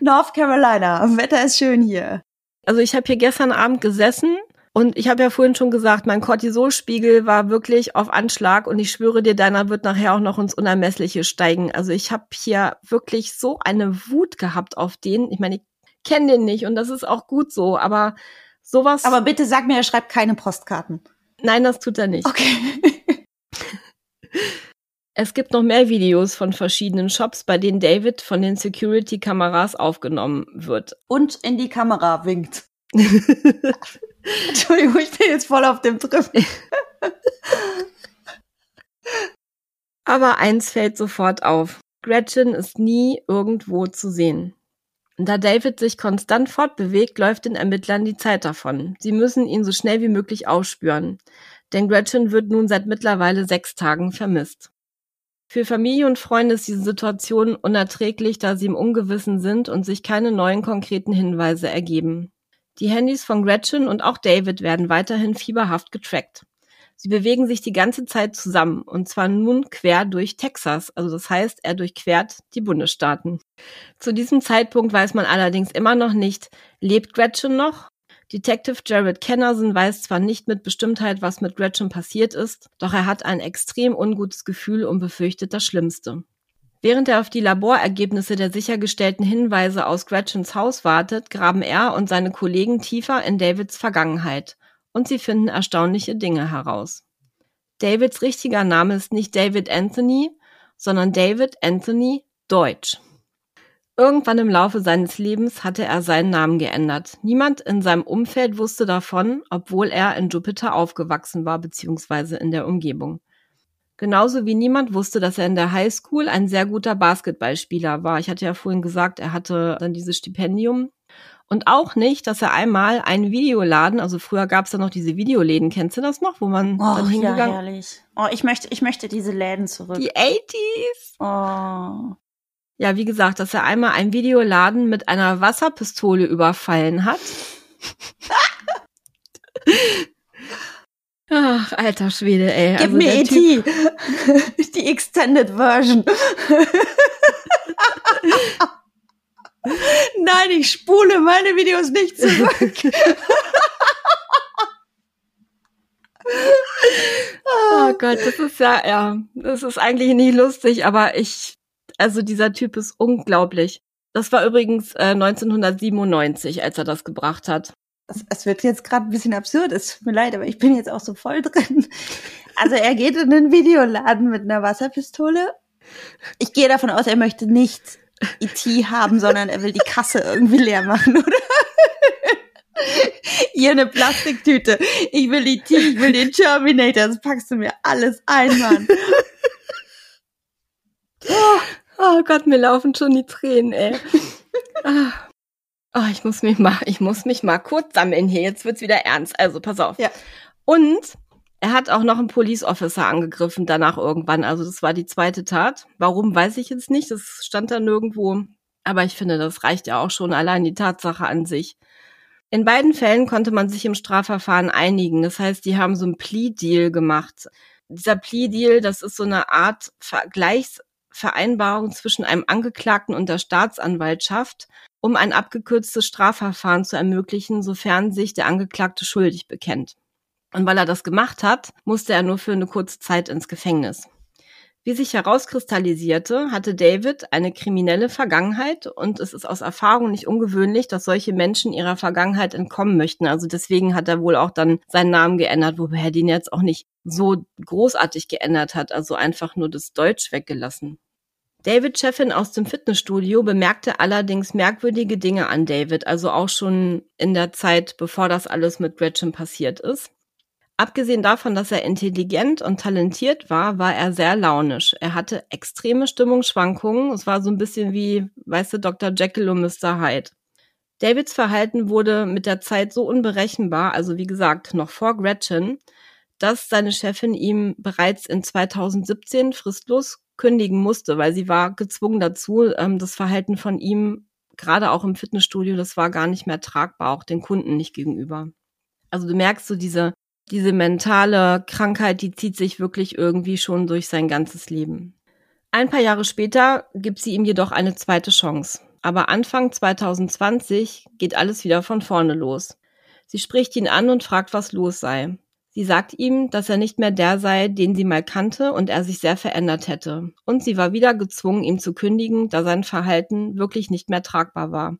North Carolina. Wetter ist schön hier. Also ich habe hier gestern Abend gesessen und ich habe ja vorhin schon gesagt, mein Cortisolspiegel war wirklich auf Anschlag und ich schwöre dir, deiner wird nachher auch noch ins Unermessliche steigen. Also ich habe hier wirklich so eine Wut gehabt auf den. Ich meine, ich kenne den nicht und das ist auch gut so, aber sowas. Aber bitte sag mir, er schreibt keine Postkarten. nein, das tut er nicht. Okay. Es gibt noch mehr Videos von verschiedenen Shops, bei denen David von den Security-Kameras aufgenommen wird. Und in die Kamera winkt. Entschuldigung, ich bin jetzt voll auf dem Trip. Aber eins fällt sofort auf. Gretchen ist nie irgendwo zu sehen. Da David sich konstant fortbewegt, läuft den Ermittlern die Zeit davon. Sie müssen ihn so schnell wie möglich aufspüren. Denn Gretchen wird nun seit mittlerweile sechs Tagen vermisst. Für Familie und Freunde ist diese Situation unerträglich, da sie im Ungewissen sind und sich keine neuen konkreten Hinweise ergeben. Die Handys von Gretchen und auch David werden weiterhin fieberhaft getrackt. Sie bewegen sich die ganze Zeit zusammen und zwar nun quer durch Texas. Also das heißt, er durchquert die Bundesstaaten. Zu diesem Zeitpunkt weiß man allerdings immer noch nicht, lebt Gretchen noch? Detective Jared Kennerson weiß zwar nicht mit Bestimmtheit, was mit Gretchen passiert ist, doch er hat ein extrem ungutes Gefühl und befürchtet das Schlimmste. Während er auf die Laborergebnisse der sichergestellten Hinweise aus Gretchens Haus wartet, graben er und seine Kollegen tiefer in Davids Vergangenheit und sie finden erstaunliche Dinge heraus. Davids richtiger Name ist nicht David Anthony, sondern David Anthony Deutsch. Irgendwann im Laufe seines Lebens hatte er seinen Namen geändert. Niemand in seinem Umfeld wusste davon, obwohl er in Jupiter aufgewachsen war bzw. in der Umgebung. Genauso wie niemand wusste, dass er in der Highschool ein sehr guter Basketballspieler war. Ich hatte ja vorhin gesagt, er hatte dann dieses Stipendium und auch nicht, dass er einmal einen Videoladen, also früher gab es da noch diese Videoläden, kennst du das noch, wo man oh, dann hingegangen? Ja, herrlich. Oh, ich möchte, ich möchte diese Läden zurück. Die 80s. Oh. Ja, wie gesagt, dass er einmal einen Videoladen mit einer Wasserpistole überfallen hat. Ach, alter Schwede, ey. Gib also mir E.T. Die Extended Version. Nein, ich spule meine Videos nicht zurück. oh Gott, das ist ja, ja, das ist eigentlich nicht lustig, aber ich, also dieser Typ ist unglaublich. Das war übrigens äh, 1997, als er das gebracht hat. Es wird jetzt gerade ein bisschen absurd, es tut mir leid, aber ich bin jetzt auch so voll drin. Also er geht in den Videoladen mit einer Wasserpistole. Ich gehe davon aus, er möchte nicht E.T. haben, sondern er will die Kasse irgendwie leer machen, oder? Hier eine Plastiktüte. Ich will E.T., ich will den Terminator. Das packst du mir alles ein, Mann. Oh, oh Gott, mir laufen schon die Tränen, ey. Ah. Oh, ich muss mich mal, ich muss mich mal kurz sammeln hier. Jetzt wird's wieder ernst. Also, pass auf. Ja. Und er hat auch noch einen Police Officer angegriffen, danach irgendwann. Also das war die zweite Tat. Warum, weiß ich jetzt nicht. Das stand da nirgendwo. Aber ich finde, das reicht ja auch schon allein die Tatsache an sich. In beiden Fällen konnte man sich im Strafverfahren einigen. Das heißt, die haben so einen Plea-Deal gemacht. Dieser Plea-Deal, das ist so eine Art Vergleichsvereinbarung zwischen einem Angeklagten und der Staatsanwaltschaft, um ein abgekürztes Strafverfahren zu ermöglichen, sofern sich der Angeklagte schuldig bekennt. Und weil er das gemacht hat, musste er nur für eine kurze Zeit ins Gefängnis. Wie sich herauskristallisierte, hatte David eine kriminelle Vergangenheit und es ist aus Erfahrung nicht ungewöhnlich, dass solche Menschen ihrer Vergangenheit entkommen möchten. Also deswegen hat er wohl auch dann seinen Namen geändert, wobei er den jetzt auch nicht so großartig geändert hat, also einfach nur das Deutsch weggelassen. David Chefin aus dem Fitnessstudio bemerkte allerdings merkwürdige Dinge an David, also auch schon in der Zeit, bevor das alles mit Gretchen passiert ist. Abgesehen davon, dass er intelligent und talentiert war, war er sehr launisch. Er hatte extreme Stimmungsschwankungen. Es war so ein bisschen wie, weißt du, Dr. Jekyll und Mr. Hyde. Davids Verhalten wurde mit der Zeit so unberechenbar, also wie gesagt, noch vor Gretchen, dass seine Chefin ihm bereits in 2017 fristlos kündigen musste, weil sie war gezwungen dazu, ähm, das Verhalten von ihm, gerade auch im Fitnessstudio, das war gar nicht mehr tragbar, auch den Kunden nicht gegenüber. Also du merkst so diese diese mentale Krankheit, die zieht sich wirklich irgendwie schon durch sein ganzes Leben. Ein paar Jahre später gibt sie ihm jedoch eine zweite Chance. Aber Anfang 2020 geht alles wieder von vorne los. Sie spricht ihn an und fragt, was los sei. Sie sagt ihm, dass er nicht mehr der sei, den sie mal kannte und er sich sehr verändert hätte. Und sie war wieder gezwungen, ihm zu kündigen, da sein Verhalten wirklich nicht mehr tragbar war.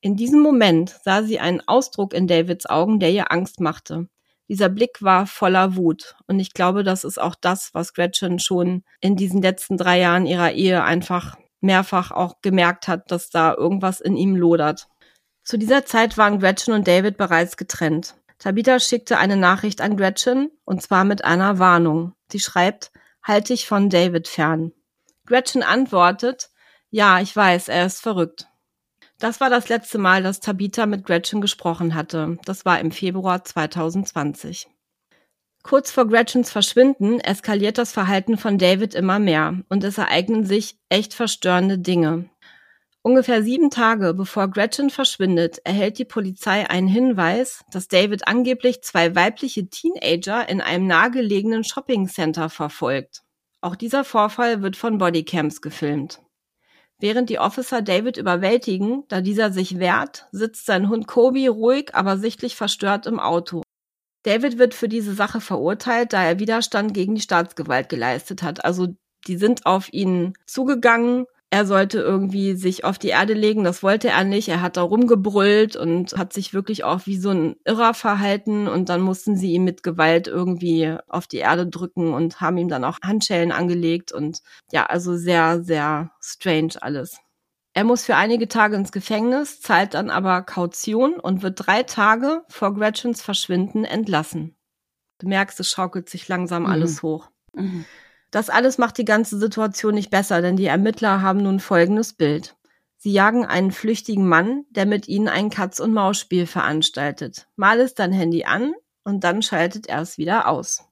In diesem Moment sah sie einen Ausdruck in Davids Augen, der ihr Angst machte. Dieser Blick war voller Wut. Und ich glaube, das ist auch das, was Gretchen schon in diesen letzten drei Jahren ihrer Ehe einfach mehrfach auch gemerkt hat, dass da irgendwas in ihm lodert. Zu dieser Zeit waren Gretchen und David bereits getrennt. Tabitha schickte eine Nachricht an Gretchen, und zwar mit einer Warnung. Sie schreibt, halt dich von David fern. Gretchen antwortet, ja, ich weiß, er ist verrückt. Das war das letzte Mal, dass Tabitha mit Gretchen gesprochen hatte. Das war im Februar 2020. Kurz vor Gretchens Verschwinden eskaliert das Verhalten von David immer mehr und es ereignen sich echt verstörende Dinge. Ungefähr sieben Tage bevor Gretchen verschwindet, erhält die Polizei einen Hinweis, dass David angeblich zwei weibliche Teenager in einem nahegelegenen Shoppingcenter verfolgt. Auch dieser Vorfall wird von Bodycams gefilmt. Während die Officer David überwältigen, da dieser sich wehrt, sitzt sein Hund Kobe ruhig, aber sichtlich verstört im Auto. David wird für diese Sache verurteilt, da er Widerstand gegen die Staatsgewalt geleistet hat. Also die sind auf ihn zugegangen. Er sollte irgendwie sich auf die Erde legen, das wollte er nicht. Er hat da rumgebrüllt und hat sich wirklich auch wie so ein Irrer verhalten und dann mussten sie ihn mit Gewalt irgendwie auf die Erde drücken und haben ihm dann auch Handschellen angelegt und ja, also sehr, sehr strange alles. Er muss für einige Tage ins Gefängnis, zahlt dann aber Kaution und wird drei Tage vor Gretchens Verschwinden entlassen. Du merkst, es schaukelt sich langsam mhm. alles hoch. Mhm. Das alles macht die ganze Situation nicht besser, denn die Ermittler haben nun folgendes Bild. Sie jagen einen flüchtigen Mann, der mit ihnen ein Katz-und-Maus-Spiel veranstaltet. Mal ist dann Handy an und dann schaltet er es wieder aus.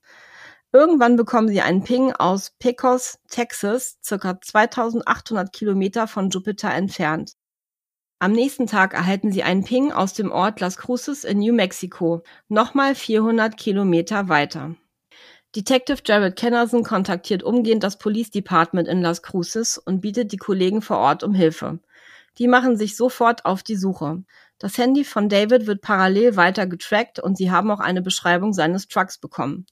Irgendwann bekommen sie einen Ping aus Pecos, Texas, circa 2800 Kilometer von Jupiter entfernt. Am nächsten Tag erhalten sie einen Ping aus dem Ort Las Cruces in New Mexico, nochmal 400 Kilometer weiter. Detective Jared Kennerson kontaktiert umgehend das Police Department in Las Cruces und bietet die Kollegen vor Ort um Hilfe. Die machen sich sofort auf die Suche. Das Handy von David wird parallel weiter getrackt und sie haben auch eine Beschreibung seines Trucks bekommen.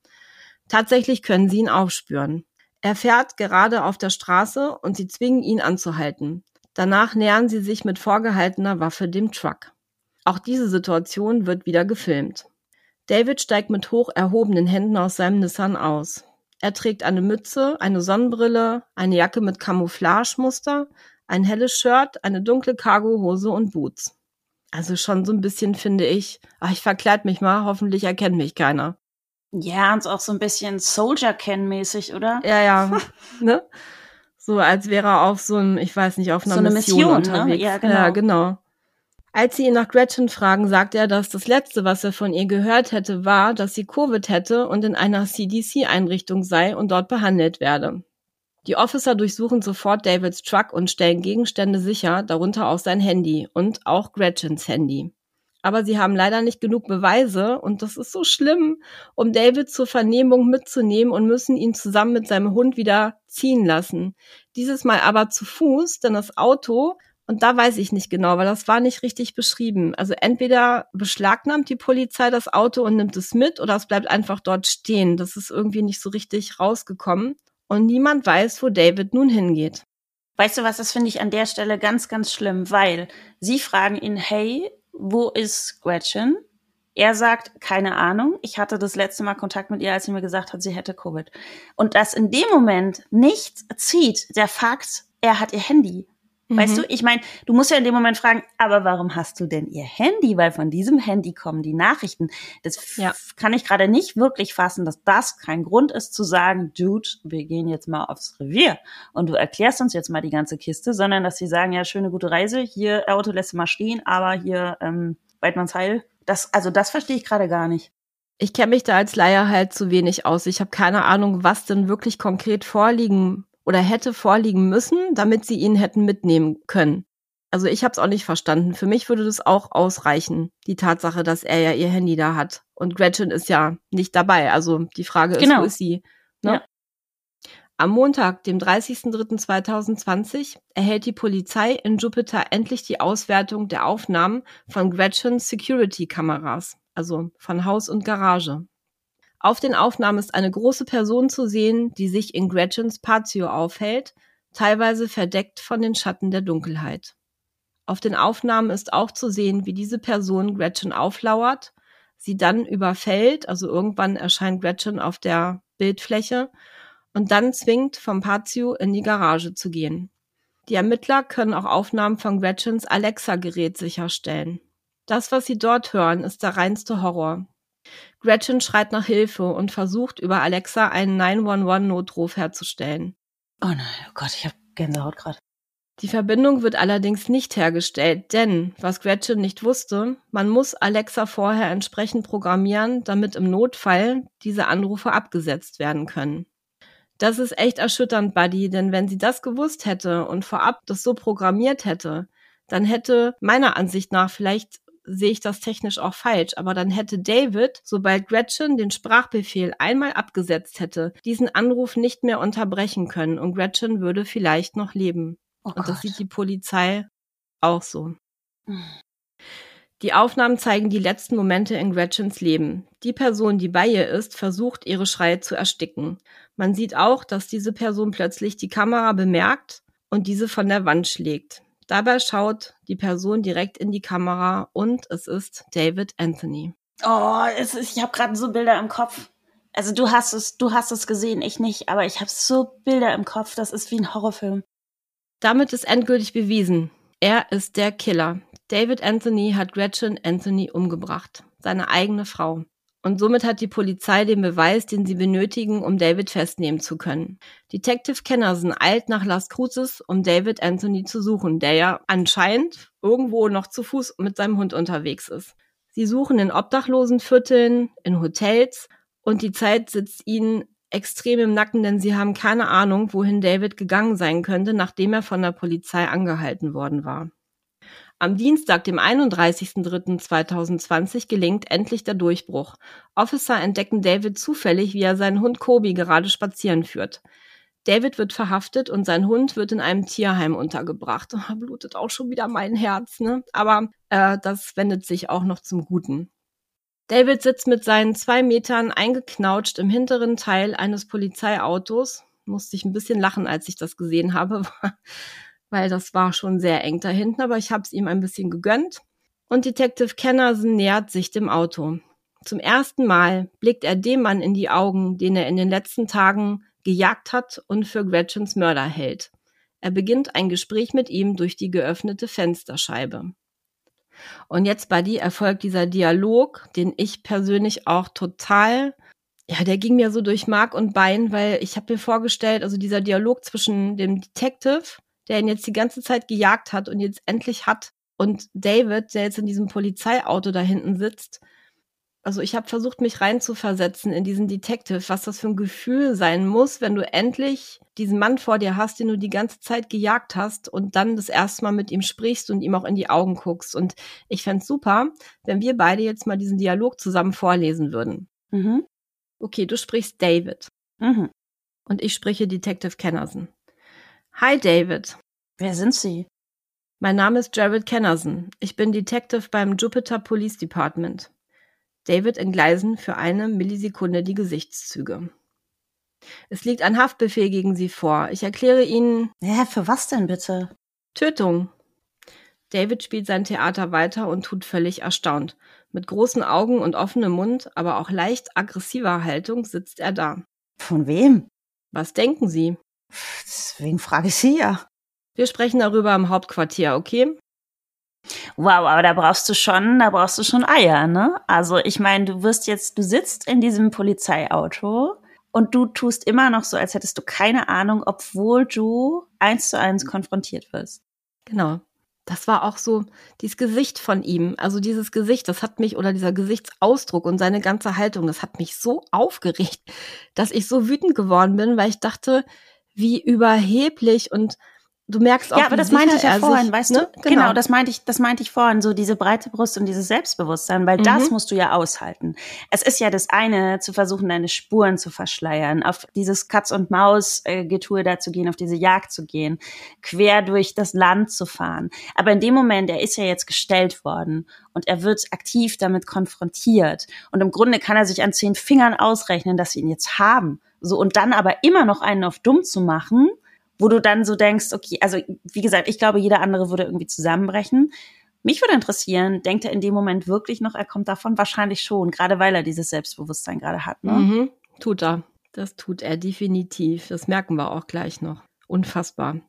Tatsächlich können sie ihn aufspüren. Er fährt gerade auf der Straße und sie zwingen ihn anzuhalten. Danach nähern sie sich mit vorgehaltener Waffe dem Truck. Auch diese Situation wird wieder gefilmt. David steigt mit hoch erhobenen Händen aus seinem Nissan aus. Er trägt eine Mütze, eine Sonnenbrille, eine Jacke mit Camouflagemuster, ein helles Shirt, eine dunkle Cargohose und Boots. Also schon so ein bisschen finde ich, ach, ich verkleid mich mal, hoffentlich erkennt mich keiner. Ja, und auch so ein bisschen Soldier-Ken-mäßig, oder? Ja, ja. ne? So als wäre er auf so einem, ich weiß nicht, auf einer so eine Mission, Mission ne? unterwegs. Ne? Ja, genau. ja, genau. Als sie ihn nach Gretchen fragen, sagt er, dass das Letzte, was er von ihr gehört hätte, war, dass sie Covid hätte und in einer CDC-Einrichtung sei und dort behandelt werde. Die Officer durchsuchen sofort Davids Truck und stellen Gegenstände sicher, darunter auch sein Handy und auch Gretchens Handy aber sie haben leider nicht genug Beweise und das ist so schlimm, um David zur Vernehmung mitzunehmen und müssen ihn zusammen mit seinem Hund wieder ziehen lassen. Dieses Mal aber zu Fuß, denn das Auto, und da weiß ich nicht genau, weil das war nicht richtig beschrieben. Also entweder beschlagnahmt die Polizei das Auto und nimmt es mit oder es bleibt einfach dort stehen. Das ist irgendwie nicht so richtig rausgekommen. Und niemand weiß, wo David nun hingeht. Weißt du was, das finde ich an der Stelle ganz, ganz schlimm, weil sie fragen ihn, hey, wo ist Gretchen? Er sagt, keine Ahnung. Ich hatte das letzte Mal Kontakt mit ihr, als sie mir gesagt hat, sie hätte Covid. Und dass in dem Moment nichts zieht, der Fakt, er hat ihr Handy. Weißt mhm. du, ich meine, du musst ja in dem Moment fragen, aber warum hast du denn ihr Handy? Weil von diesem Handy kommen die Nachrichten. Das ja. kann ich gerade nicht wirklich fassen, dass das kein Grund ist zu sagen, Dude, wir gehen jetzt mal aufs Revier und du erklärst uns jetzt mal die ganze Kiste, sondern dass sie sagen, ja, schöne gute Reise, hier Auto lässt du mal stehen, aber hier ähm, Weidmanns Heil. Das, also das verstehe ich gerade gar nicht. Ich kenne mich da als Leier halt zu wenig aus. Ich habe keine Ahnung, was denn wirklich konkret vorliegen oder hätte vorliegen müssen, damit sie ihn hätten mitnehmen können. Also ich habe es auch nicht verstanden. Für mich würde das auch ausreichen, die Tatsache, dass er ja ihr Handy da hat. Und Gretchen ist ja nicht dabei. Also die Frage ist, genau. wo ist sie? Ne? Ja. Am Montag, dem 30.03.2020, erhält die Polizei in Jupiter endlich die Auswertung der Aufnahmen von Gretchens Security-Kameras, also von Haus und Garage. Auf den Aufnahmen ist eine große Person zu sehen, die sich in Gretchens Patio aufhält, teilweise verdeckt von den Schatten der Dunkelheit. Auf den Aufnahmen ist auch zu sehen, wie diese Person Gretchen auflauert, sie dann überfällt, also irgendwann erscheint Gretchen auf der Bildfläche und dann zwingt, vom Patio in die Garage zu gehen. Die Ermittler können auch Aufnahmen von Gretchens Alexa-Gerät sicherstellen. Das, was sie dort hören, ist der reinste Horror. Gretchen schreit nach Hilfe und versucht über Alexa einen 911-Notruf herzustellen. Oh nein, oh Gott, ich habe Gänsehaut gerade. Die Verbindung wird allerdings nicht hergestellt, denn, was Gretchen nicht wusste, man muss Alexa vorher entsprechend programmieren, damit im Notfall diese Anrufe abgesetzt werden können. Das ist echt erschütternd, Buddy, denn wenn sie das gewusst hätte und vorab das so programmiert hätte, dann hätte meiner Ansicht nach, vielleicht sehe ich das technisch auch falsch, aber dann hätte David, sobald Gretchen den Sprachbefehl einmal abgesetzt hätte, diesen Anruf nicht mehr unterbrechen können und Gretchen würde vielleicht noch leben. Oh und das sieht die Polizei auch so. Die Aufnahmen zeigen die letzten Momente in Gretchens Leben. Die Person, die bei ihr ist, versucht, ihre Schreie zu ersticken. Man sieht auch, dass diese Person plötzlich die Kamera bemerkt und diese von der Wand schlägt. Dabei schaut die Person direkt in die Kamera und es ist David Anthony. Oh, ist, ich habe gerade so Bilder im Kopf. Also du hast es, du hast es gesehen, ich nicht, aber ich habe so Bilder im Kopf. Das ist wie ein Horrorfilm. Damit ist endgültig bewiesen, er ist der Killer. David Anthony hat Gretchen Anthony umgebracht, seine eigene Frau. Und somit hat die Polizei den Beweis, den sie benötigen, um David festnehmen zu können. Detective Kennerson eilt nach Las Cruces, um David Anthony zu suchen, der ja anscheinend irgendwo noch zu Fuß mit seinem Hund unterwegs ist. Sie suchen in Obdachlosenvierteln, in Hotels und die Zeit sitzt ihnen extrem im Nacken, denn sie haben keine Ahnung, wohin David gegangen sein könnte, nachdem er von der Polizei angehalten worden war. Am Dienstag, dem 31.03.2020, gelingt endlich der Durchbruch. Officer entdecken David zufällig, wie er seinen Hund Kobi gerade spazieren führt. David wird verhaftet und sein Hund wird in einem Tierheim untergebracht. Oh, blutet auch schon wieder mein Herz, ne? Aber äh, das wendet sich auch noch zum Guten. David sitzt mit seinen zwei Metern eingeknautscht im hinteren Teil eines Polizeiautos. Musste ich ein bisschen lachen, als ich das gesehen habe, weil das war schon sehr eng da hinten, aber ich habe es ihm ein bisschen gegönnt. Und Detective Kennerson nähert sich dem Auto. Zum ersten Mal blickt er dem Mann in die Augen, den er in den letzten Tagen gejagt hat und für Gretchens Mörder hält. Er beginnt ein Gespräch mit ihm durch die geöffnete Fensterscheibe. Und jetzt die erfolgt dieser Dialog, den ich persönlich auch total, ja, der ging mir so durch Mark und Bein, weil ich habe mir vorgestellt, also dieser Dialog zwischen dem Detective, der ihn jetzt die ganze Zeit gejagt hat und jetzt endlich hat, und David, der jetzt in diesem Polizeiauto da hinten sitzt, also ich habe versucht, mich reinzuversetzen in diesen Detective, was das für ein Gefühl sein muss, wenn du endlich diesen Mann vor dir hast, den du die ganze Zeit gejagt hast und dann das erste Mal mit ihm sprichst und ihm auch in die Augen guckst. Und ich fände super, wenn wir beide jetzt mal diesen Dialog zusammen vorlesen würden. Mhm. Okay, du sprichst David. Mhm. Und ich spreche Detective Kennerson. Hi David. Wer sind Sie? Mein Name ist Jared Kennerson. Ich bin Detective beim Jupiter Police Department. David entgleisen für eine Millisekunde die Gesichtszüge. Es liegt ein Haftbefehl gegen Sie vor. Ich erkläre Ihnen. Ja, für was denn bitte? Tötung. David spielt sein Theater weiter und tut völlig erstaunt. Mit großen Augen und offenem Mund, aber auch leicht aggressiver Haltung sitzt er da. Von wem? Was denken Sie? Deswegen frage ich Sie ja. Wir sprechen darüber im Hauptquartier, okay? Wow, aber da brauchst du schon, da brauchst du schon Eier, ne? Also ich meine, du wirst jetzt, du sitzt in diesem Polizeiauto und du tust immer noch so, als hättest du keine Ahnung, obwohl du eins zu eins konfrontiert wirst. Genau. Das war auch so dieses Gesicht von ihm. Also dieses Gesicht, das hat mich, oder dieser Gesichtsausdruck und seine ganze Haltung, das hat mich so aufgeregt, dass ich so wütend geworden bin, weil ich dachte, wie überheblich und du merkst auch, ja, aber das meinte ich ja vorhin, sich, weißt ne? du? Genau. genau. das meinte ich, das meinte ich vorhin, so diese breite Brust und dieses Selbstbewusstsein, weil mhm. das musst du ja aushalten. Es ist ja das eine, zu versuchen, deine Spuren zu verschleiern, auf dieses Katz und Maus Getue da zu gehen, auf diese Jagd zu gehen, quer durch das Land zu fahren. Aber in dem Moment, er ist ja jetzt gestellt worden und er wird aktiv damit konfrontiert und im Grunde kann er sich an zehn Fingern ausrechnen, dass sie ihn jetzt haben. So und dann aber immer noch einen auf dumm zu machen, wo du dann so denkst, okay, also wie gesagt, ich glaube, jeder andere würde irgendwie zusammenbrechen. Mich würde interessieren, denkt er in dem Moment wirklich noch, er kommt davon? Wahrscheinlich schon, gerade weil er dieses Selbstbewusstsein gerade hat. Ne? Mhm, tut er. Das tut er definitiv. Das merken wir auch gleich noch. Unfassbar.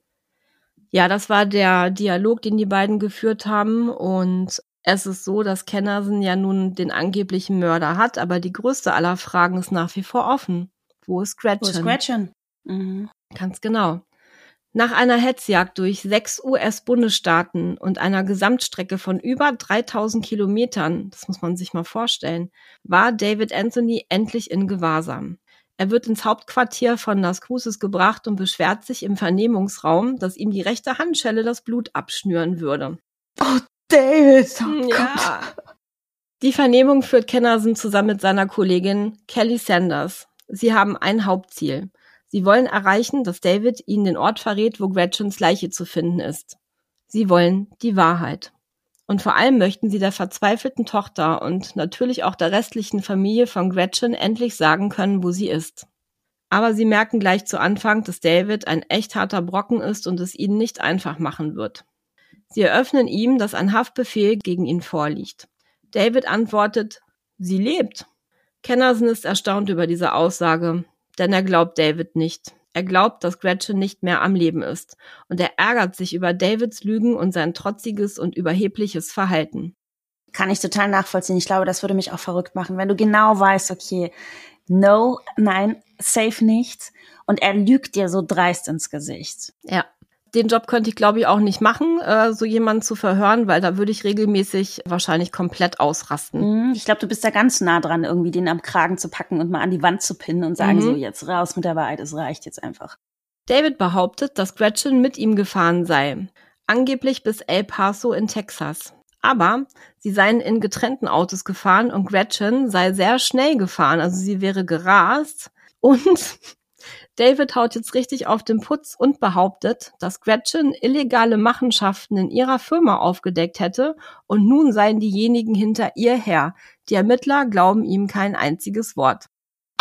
Ja, das war der Dialog, den die beiden geführt haben. Und Es ist so, dass Kennerson ja nun den angeblichen Mörder hat, aber die größte aller Fragen ist nach wie vor offen. Wo ist Gretchen? Wo ist Gretchen? Mhm. Ganz genau. Nach einer Hetzjagd durch sechs US-Bundesstaaten und einer Gesamtstrecke von über 3000 Kilometern, das muss man sich mal vorstellen, war David Anthony endlich in Gewahrsam. Er wird ins Hauptquartier von Las Cruces gebracht und beschwert sich im Vernehmungsraum, dass ihm die rechte Handschelle das Blut abschnüren würde. Oh, David! Oh ja. Die Vernehmung führt Kennerson zusammen mit seiner Kollegin Kelly Sanders. Sie haben ein Hauptziel. Sie wollen erreichen, dass David ihnen den Ort verrät, wo Gretchens Leiche zu finden ist. Sie wollen die Wahrheit. Und vor allem möchten sie der verzweifelten Tochter und natürlich auch der restlichen Familie von Gretchen endlich sagen können, wo sie ist. Aber sie merken gleich zu Anfang, dass David ein echt harter Brocken ist und es ihnen nicht einfach machen wird. Sie eröffnen ihm, dass ein Haftbefehl gegen ihn vorliegt. David antwortet, sie lebt. Kennerson ist erstaunt über diese Aussage, denn er glaubt David nicht. Er glaubt, dass Gretchen nicht mehr am Leben ist. Und er ärgert sich über Davids Lügen und sein trotziges und überhebliches Verhalten. Kann ich total nachvollziehen. Ich glaube, das würde mich auch verrückt machen, wenn du genau weißt, okay, no, nein, safe nichts. Und er lügt dir so dreist ins Gesicht. Ja den Job könnte ich, glaube ich, auch nicht machen, äh, so jemanden zu verhören, weil da würde ich regelmäßig wahrscheinlich komplett ausrasten. Mhm. Ich glaube, du bist da ganz nah dran, irgendwie den am Kragen zu packen und mal an die Wand zu pinnen und sagen, mhm. so jetzt raus mit der Wahrheit, es reicht jetzt einfach. David behauptet, dass Gretchen mit ihm gefahren sei. Angeblich bis El Paso in Texas. Aber sie seien in getrennten Autos gefahren und Gretchen sei sehr schnell gefahren, also sie wäre gerast und David haut jetzt richtig auf den Putz und behauptet, dass Gretchen illegale Machenschaften in ihrer Firma aufgedeckt hätte und nun seien diejenigen hinter ihr her. Die Ermittler glauben ihm kein einziges Wort.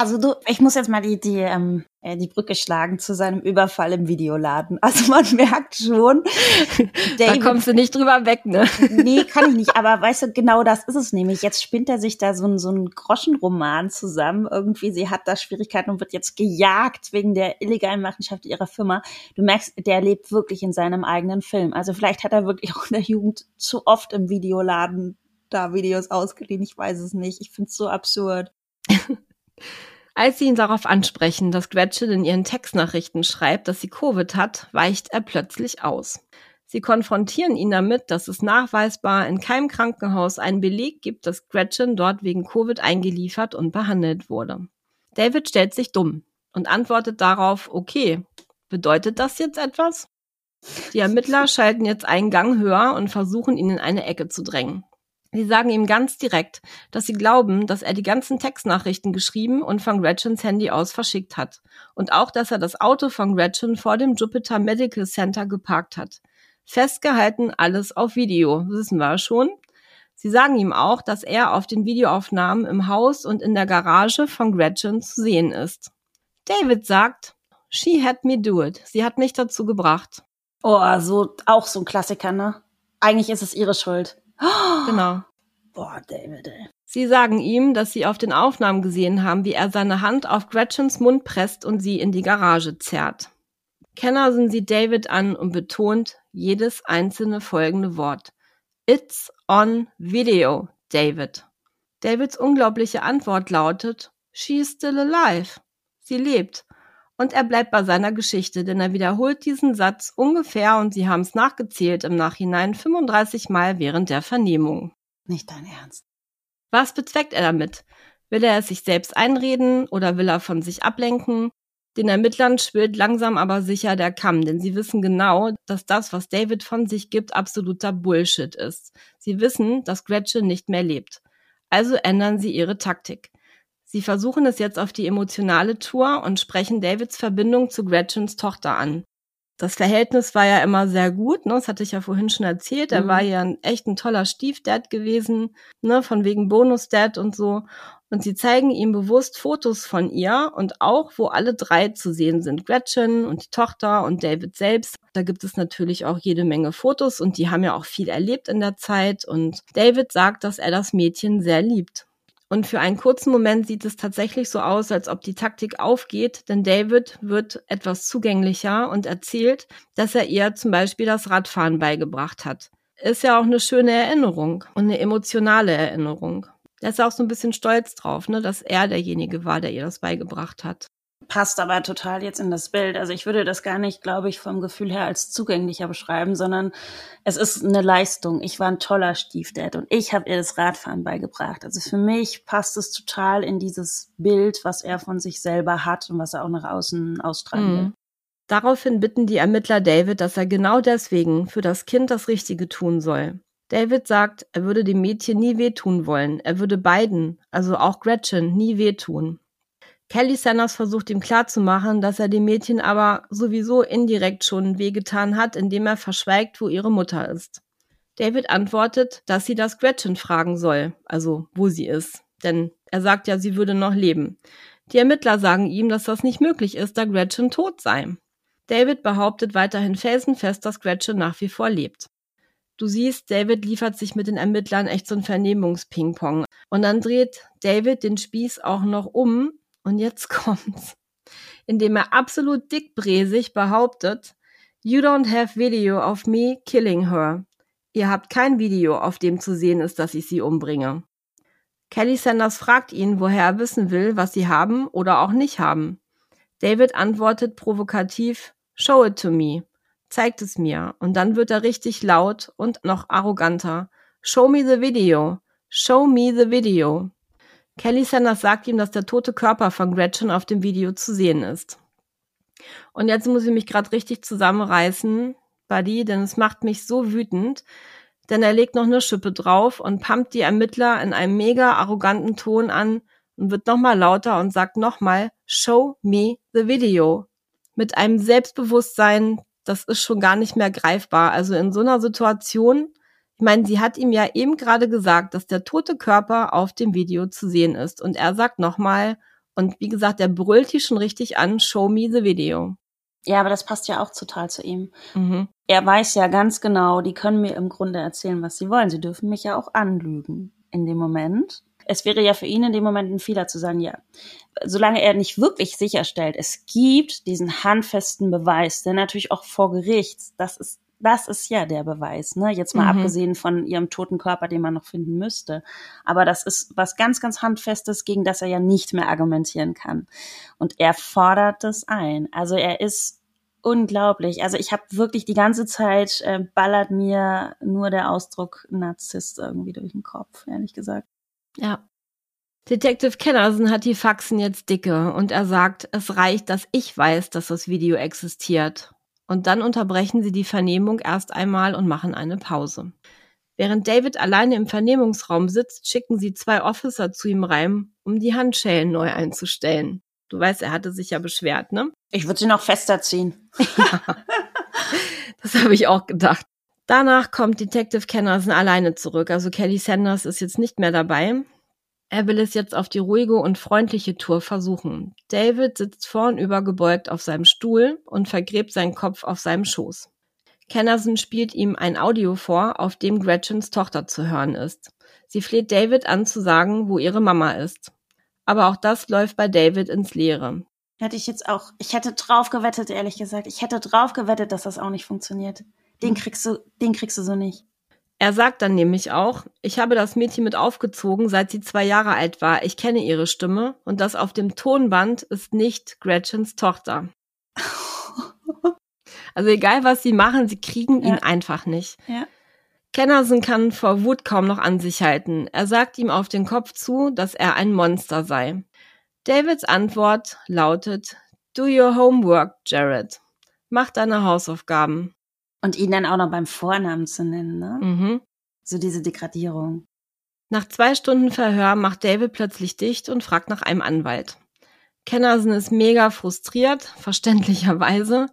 Also du, ich muss jetzt mal die, die, ähm, äh, die Brücke schlagen zu seinem Überfall im Videoladen. Also man merkt schon, da kommst du nicht drüber weg, ne? nee, kann ich nicht. Aber weißt du, genau das ist es nämlich. Jetzt spinnt er sich da so ein, so ein Groschenroman zusammen. Irgendwie, sie hat da Schwierigkeiten und wird jetzt gejagt wegen der illegalen Machenschaft ihrer Firma. Du merkst, der lebt wirklich in seinem eigenen Film. Also vielleicht hat er wirklich auch in der Jugend zu oft im Videoladen da Videos ausgeliehen. Ich weiß es nicht. Ich find's so absurd. Als sie ihn darauf ansprechen, dass Gretchen in ihren Textnachrichten schreibt, dass sie Covid hat, weicht er plötzlich aus. Sie konfrontieren ihn damit, dass es nachweisbar in keinem Krankenhaus einen Beleg gibt, dass Gretchen dort wegen Covid eingeliefert und behandelt wurde. David stellt sich dumm und antwortet darauf, okay, bedeutet das jetzt etwas? Die Ermittler schalten jetzt einen Gang höher und versuchen ihn in eine Ecke zu drängen. Sie sagen ihm ganz direkt, dass sie glauben, dass er die ganzen Textnachrichten geschrieben und von Gretchens Handy aus verschickt hat. Und auch, dass er das Auto von Gretchen vor dem Jupiter Medical Center geparkt hat. Festgehalten alles auf Video, wissen wir schon. Sie sagen ihm auch, dass er auf den Videoaufnahmen im Haus und in der Garage von Gretchen zu sehen ist. David sagt, she had me do it. Sie hat mich dazu gebracht. Oh, so, auch so ein Klassiker, ne? Eigentlich ist es ihre Schuld. Genau. Boah, David, ey. Sie sagen ihm, dass sie auf den Aufnahmen gesehen haben, wie er seine Hand auf Gretchens Mund presst und sie in die Garage zerrt. Kennerson sieht David an und betont jedes einzelne folgende Wort. It's on video, David. Davids unglaubliche Antwort lautet, She is still alive. Sie lebt. Und er bleibt bei seiner Geschichte, denn er wiederholt diesen Satz ungefähr, und sie haben es nachgezählt im Nachhinein, 35 Mal während der Vernehmung. Nicht dein Ernst. Was bezweckt er damit? Will er es sich selbst einreden oder will er von sich ablenken? Den Ermittlern schwillt langsam aber sicher der Kamm, denn sie wissen genau, dass das, was David von sich gibt, absoluter Bullshit ist. Sie wissen, dass Gretchen nicht mehr lebt. Also ändern sie ihre Taktik. Sie versuchen es jetzt auf die emotionale Tour und sprechen Davids Verbindung zu Gretchens Tochter an. Das Verhältnis war ja immer sehr gut, ne? das hatte ich ja vorhin schon erzählt. Er mhm. war ja ein, echt ein toller Stiefdad gewesen, ne? von wegen Bonusdad und so. Und sie zeigen ihm bewusst Fotos von ihr und auch, wo alle drei zu sehen sind. Gretchen und die Tochter und David selbst. Da gibt es natürlich auch jede Menge Fotos und die haben ja auch viel erlebt in der Zeit. Und David sagt, dass er das Mädchen sehr liebt. Und für einen kurzen Moment sieht es tatsächlich so aus, als ob die Taktik aufgeht, denn David wird etwas zugänglicher und erzählt, dass er ihr zum Beispiel das Radfahren beigebracht hat. ist ja auch eine schöne Erinnerung und eine emotionale Erinnerung. Er ist auch so ein bisschen stolz drauf, ne, dass er derjenige war, der ihr das beigebracht hat passt aber total jetzt in das Bild. Also ich würde das gar nicht, glaube ich, vom Gefühl her als zugänglicher beschreiben, sondern es ist eine Leistung. Ich war ein toller Stiefdad und ich habe ihr das Radfahren beigebracht. Also für mich passt es total in dieses Bild, was er von sich selber hat und was er auch nach außen ausstrahlen will. Mhm. Daraufhin bitten die Ermittler David, dass er genau deswegen für das Kind das Richtige tun soll. David sagt, er würde dem Mädchen nie wehtun wollen. Er würde beiden, also auch Gretchen, nie wehtun. Kelly Sanders versucht ihm klarzumachen, dass er dem Mädchen aber sowieso indirekt schon wehgetan hat, indem er verschweigt, wo ihre Mutter ist. David antwortet, dass sie das Gretchen fragen soll, also wo sie ist, denn er sagt ja, sie würde noch leben. Die Ermittler sagen ihm, dass das nicht möglich ist, da Gretchen tot sei. David behauptet weiterhin felsenfest, dass Gretchen nach wie vor lebt. Du siehst, David liefert sich mit den Ermittlern echt so ein Vernehmungsping-Pong. Und dann dreht David den Spieß auch noch um und jetzt kommt's. Indem er absolut dickbräsig behauptet, You don't have video of me killing her. Ihr habt kein Video, auf dem zu sehen ist, dass ich sie umbringe. Kelly Sanders fragt ihn, woher er wissen will, was sie haben oder auch nicht haben. David antwortet provokativ, Show it to me. Zeigt es mir. Und dann wird er richtig laut und noch arroganter. Show me the video. Show me the video. Kelly Sanders sagt ihm, dass der tote Körper von Gretchen auf dem Video zu sehen ist. Und jetzt muss ich mich gerade richtig zusammenreißen, Buddy, denn es macht mich so wütend, denn er legt noch eine Schippe drauf und pumpt die Ermittler in einem mega arroganten Ton an und wird nochmal lauter und sagt nochmal, show me the video. Mit einem Selbstbewusstsein, das ist schon gar nicht mehr greifbar. Also in so einer Situation ich meine, sie hat ihm ja eben gerade gesagt, dass der tote Körper auf dem Video zu sehen ist. Und er sagt nochmal, und wie gesagt, er brüllt hier schon richtig an, show me the video. Ja, aber das passt ja auch total zu ihm. Mhm. Er weiß ja ganz genau, die können mir im Grunde erzählen, was sie wollen. Sie dürfen mich ja auch anlügen in dem Moment. Es wäre ja für ihn in dem Moment ein Fehler zu sagen, ja, solange er nicht wirklich sicherstellt, es gibt diesen handfesten Beweis, der natürlich auch vor Gericht, das ist das ist ja der Beweis, ne? Jetzt mal mhm. abgesehen von ihrem toten Körper, den man noch finden müsste. Aber das ist was ganz, ganz Handfestes, gegen das er ja nicht mehr argumentieren kann. Und er fordert das ein. Also er ist unglaublich. Also ich habe wirklich die ganze Zeit äh, ballert mir nur der Ausdruck Narzisst irgendwie durch den Kopf, ehrlich gesagt. Ja. Detective Kennerson hat die Faxen jetzt dicke und er sagt, es reicht, dass ich weiß, dass das Video existiert und dann unterbrechen sie die Vernehmung erst einmal und machen eine Pause. Während David alleine im Vernehmungsraum sitzt, schicken sie zwei Officer zu ihm rein, um die Handschellen neu einzustellen. Du weißt, er hatte sich ja beschwert, ne? Ich würde sie noch fester ziehen. ja, das habe ich auch gedacht. Danach kommt Detective Kennerson alleine zurück. Also Kelly Sanders ist jetzt nicht mehr dabei. Er will es jetzt auf die ruhige und freundliche Tour versuchen. David sitzt vornüber gebeugt auf seinem Stuhl und vergräbt seinen Kopf auf seinem Schoß. Kennerson spielt ihm ein Audio vor, auf dem Gretchens Tochter zu hören ist. Sie fleht David an zu sagen, wo ihre Mama ist. Aber auch das läuft bei David ins Leere. Hätte ich jetzt auch, ich hätte drauf gewettet, ehrlich gesagt. Ich hätte drauf gewettet, dass das auch nicht funktioniert. Den kriegst du, den kriegst du so nicht. Er sagt dann nämlich auch, ich habe das Mädchen mit aufgezogen, seit sie zwei Jahre alt war. Ich kenne ihre Stimme und das auf dem Tonband ist nicht Gretchens Tochter. also egal was sie machen, sie kriegen ja. ihn einfach nicht. Ja. Kennerson kann vor Wut kaum noch an sich halten. Er sagt ihm auf den Kopf zu, dass er ein Monster sei. Davids Antwort lautet, Do your homework, Jared. Mach deine Hausaufgaben. Und ihn dann auch noch beim Vornamen zu nennen, ne? Mhm. So diese Degradierung. Nach zwei Stunden Verhör macht David plötzlich dicht und fragt nach einem Anwalt. Kennerson ist mega frustriert, verständlicherweise,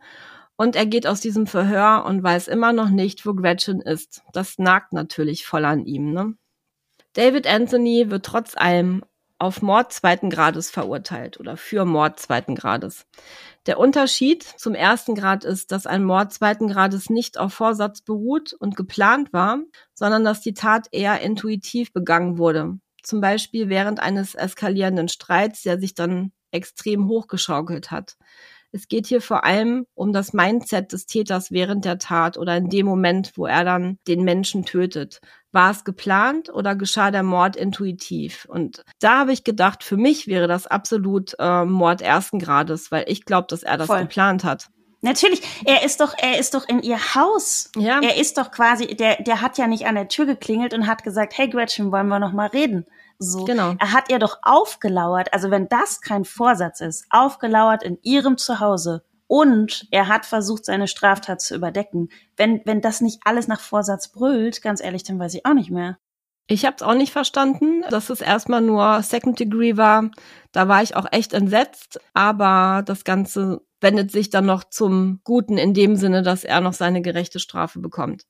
und er geht aus diesem Verhör und weiß immer noch nicht, wo Gretchen ist. Das nagt natürlich voll an ihm, ne? David Anthony wird trotz allem auf Mord zweiten Grades verurteilt oder für Mord zweiten Grades. Der Unterschied zum ersten Grad ist, dass ein Mord zweiten Grades nicht auf Vorsatz beruht und geplant war, sondern dass die Tat eher intuitiv begangen wurde. Zum Beispiel während eines eskalierenden Streits, der sich dann extrem hochgeschaukelt hat. Es geht hier vor allem um das Mindset des Täters während der Tat oder in dem Moment, wo er dann den Menschen tötet. War es geplant oder geschah der Mord intuitiv? Und da habe ich gedacht, für mich wäre das absolut äh, Mord ersten Grades, weil ich glaube, dass er das Voll. geplant hat. Natürlich, er ist doch, er ist doch in ihr Haus. Ja. Er ist doch quasi, der, der hat ja nicht an der Tür geklingelt und hat gesagt, hey Gretchen, wollen wir noch mal reden? So. Genau. Er hat ihr doch aufgelauert, also wenn das kein Vorsatz ist, aufgelauert in ihrem Zuhause und er hat versucht, seine Straftat zu überdecken. Wenn, wenn das nicht alles nach Vorsatz brüllt, ganz ehrlich, dann weiß ich auch nicht mehr. Ich habe es auch nicht verstanden, dass es erstmal nur Second Degree war. Da war ich auch echt entsetzt, aber das Ganze wendet sich dann noch zum Guten in dem Sinne, dass er noch seine gerechte Strafe bekommt.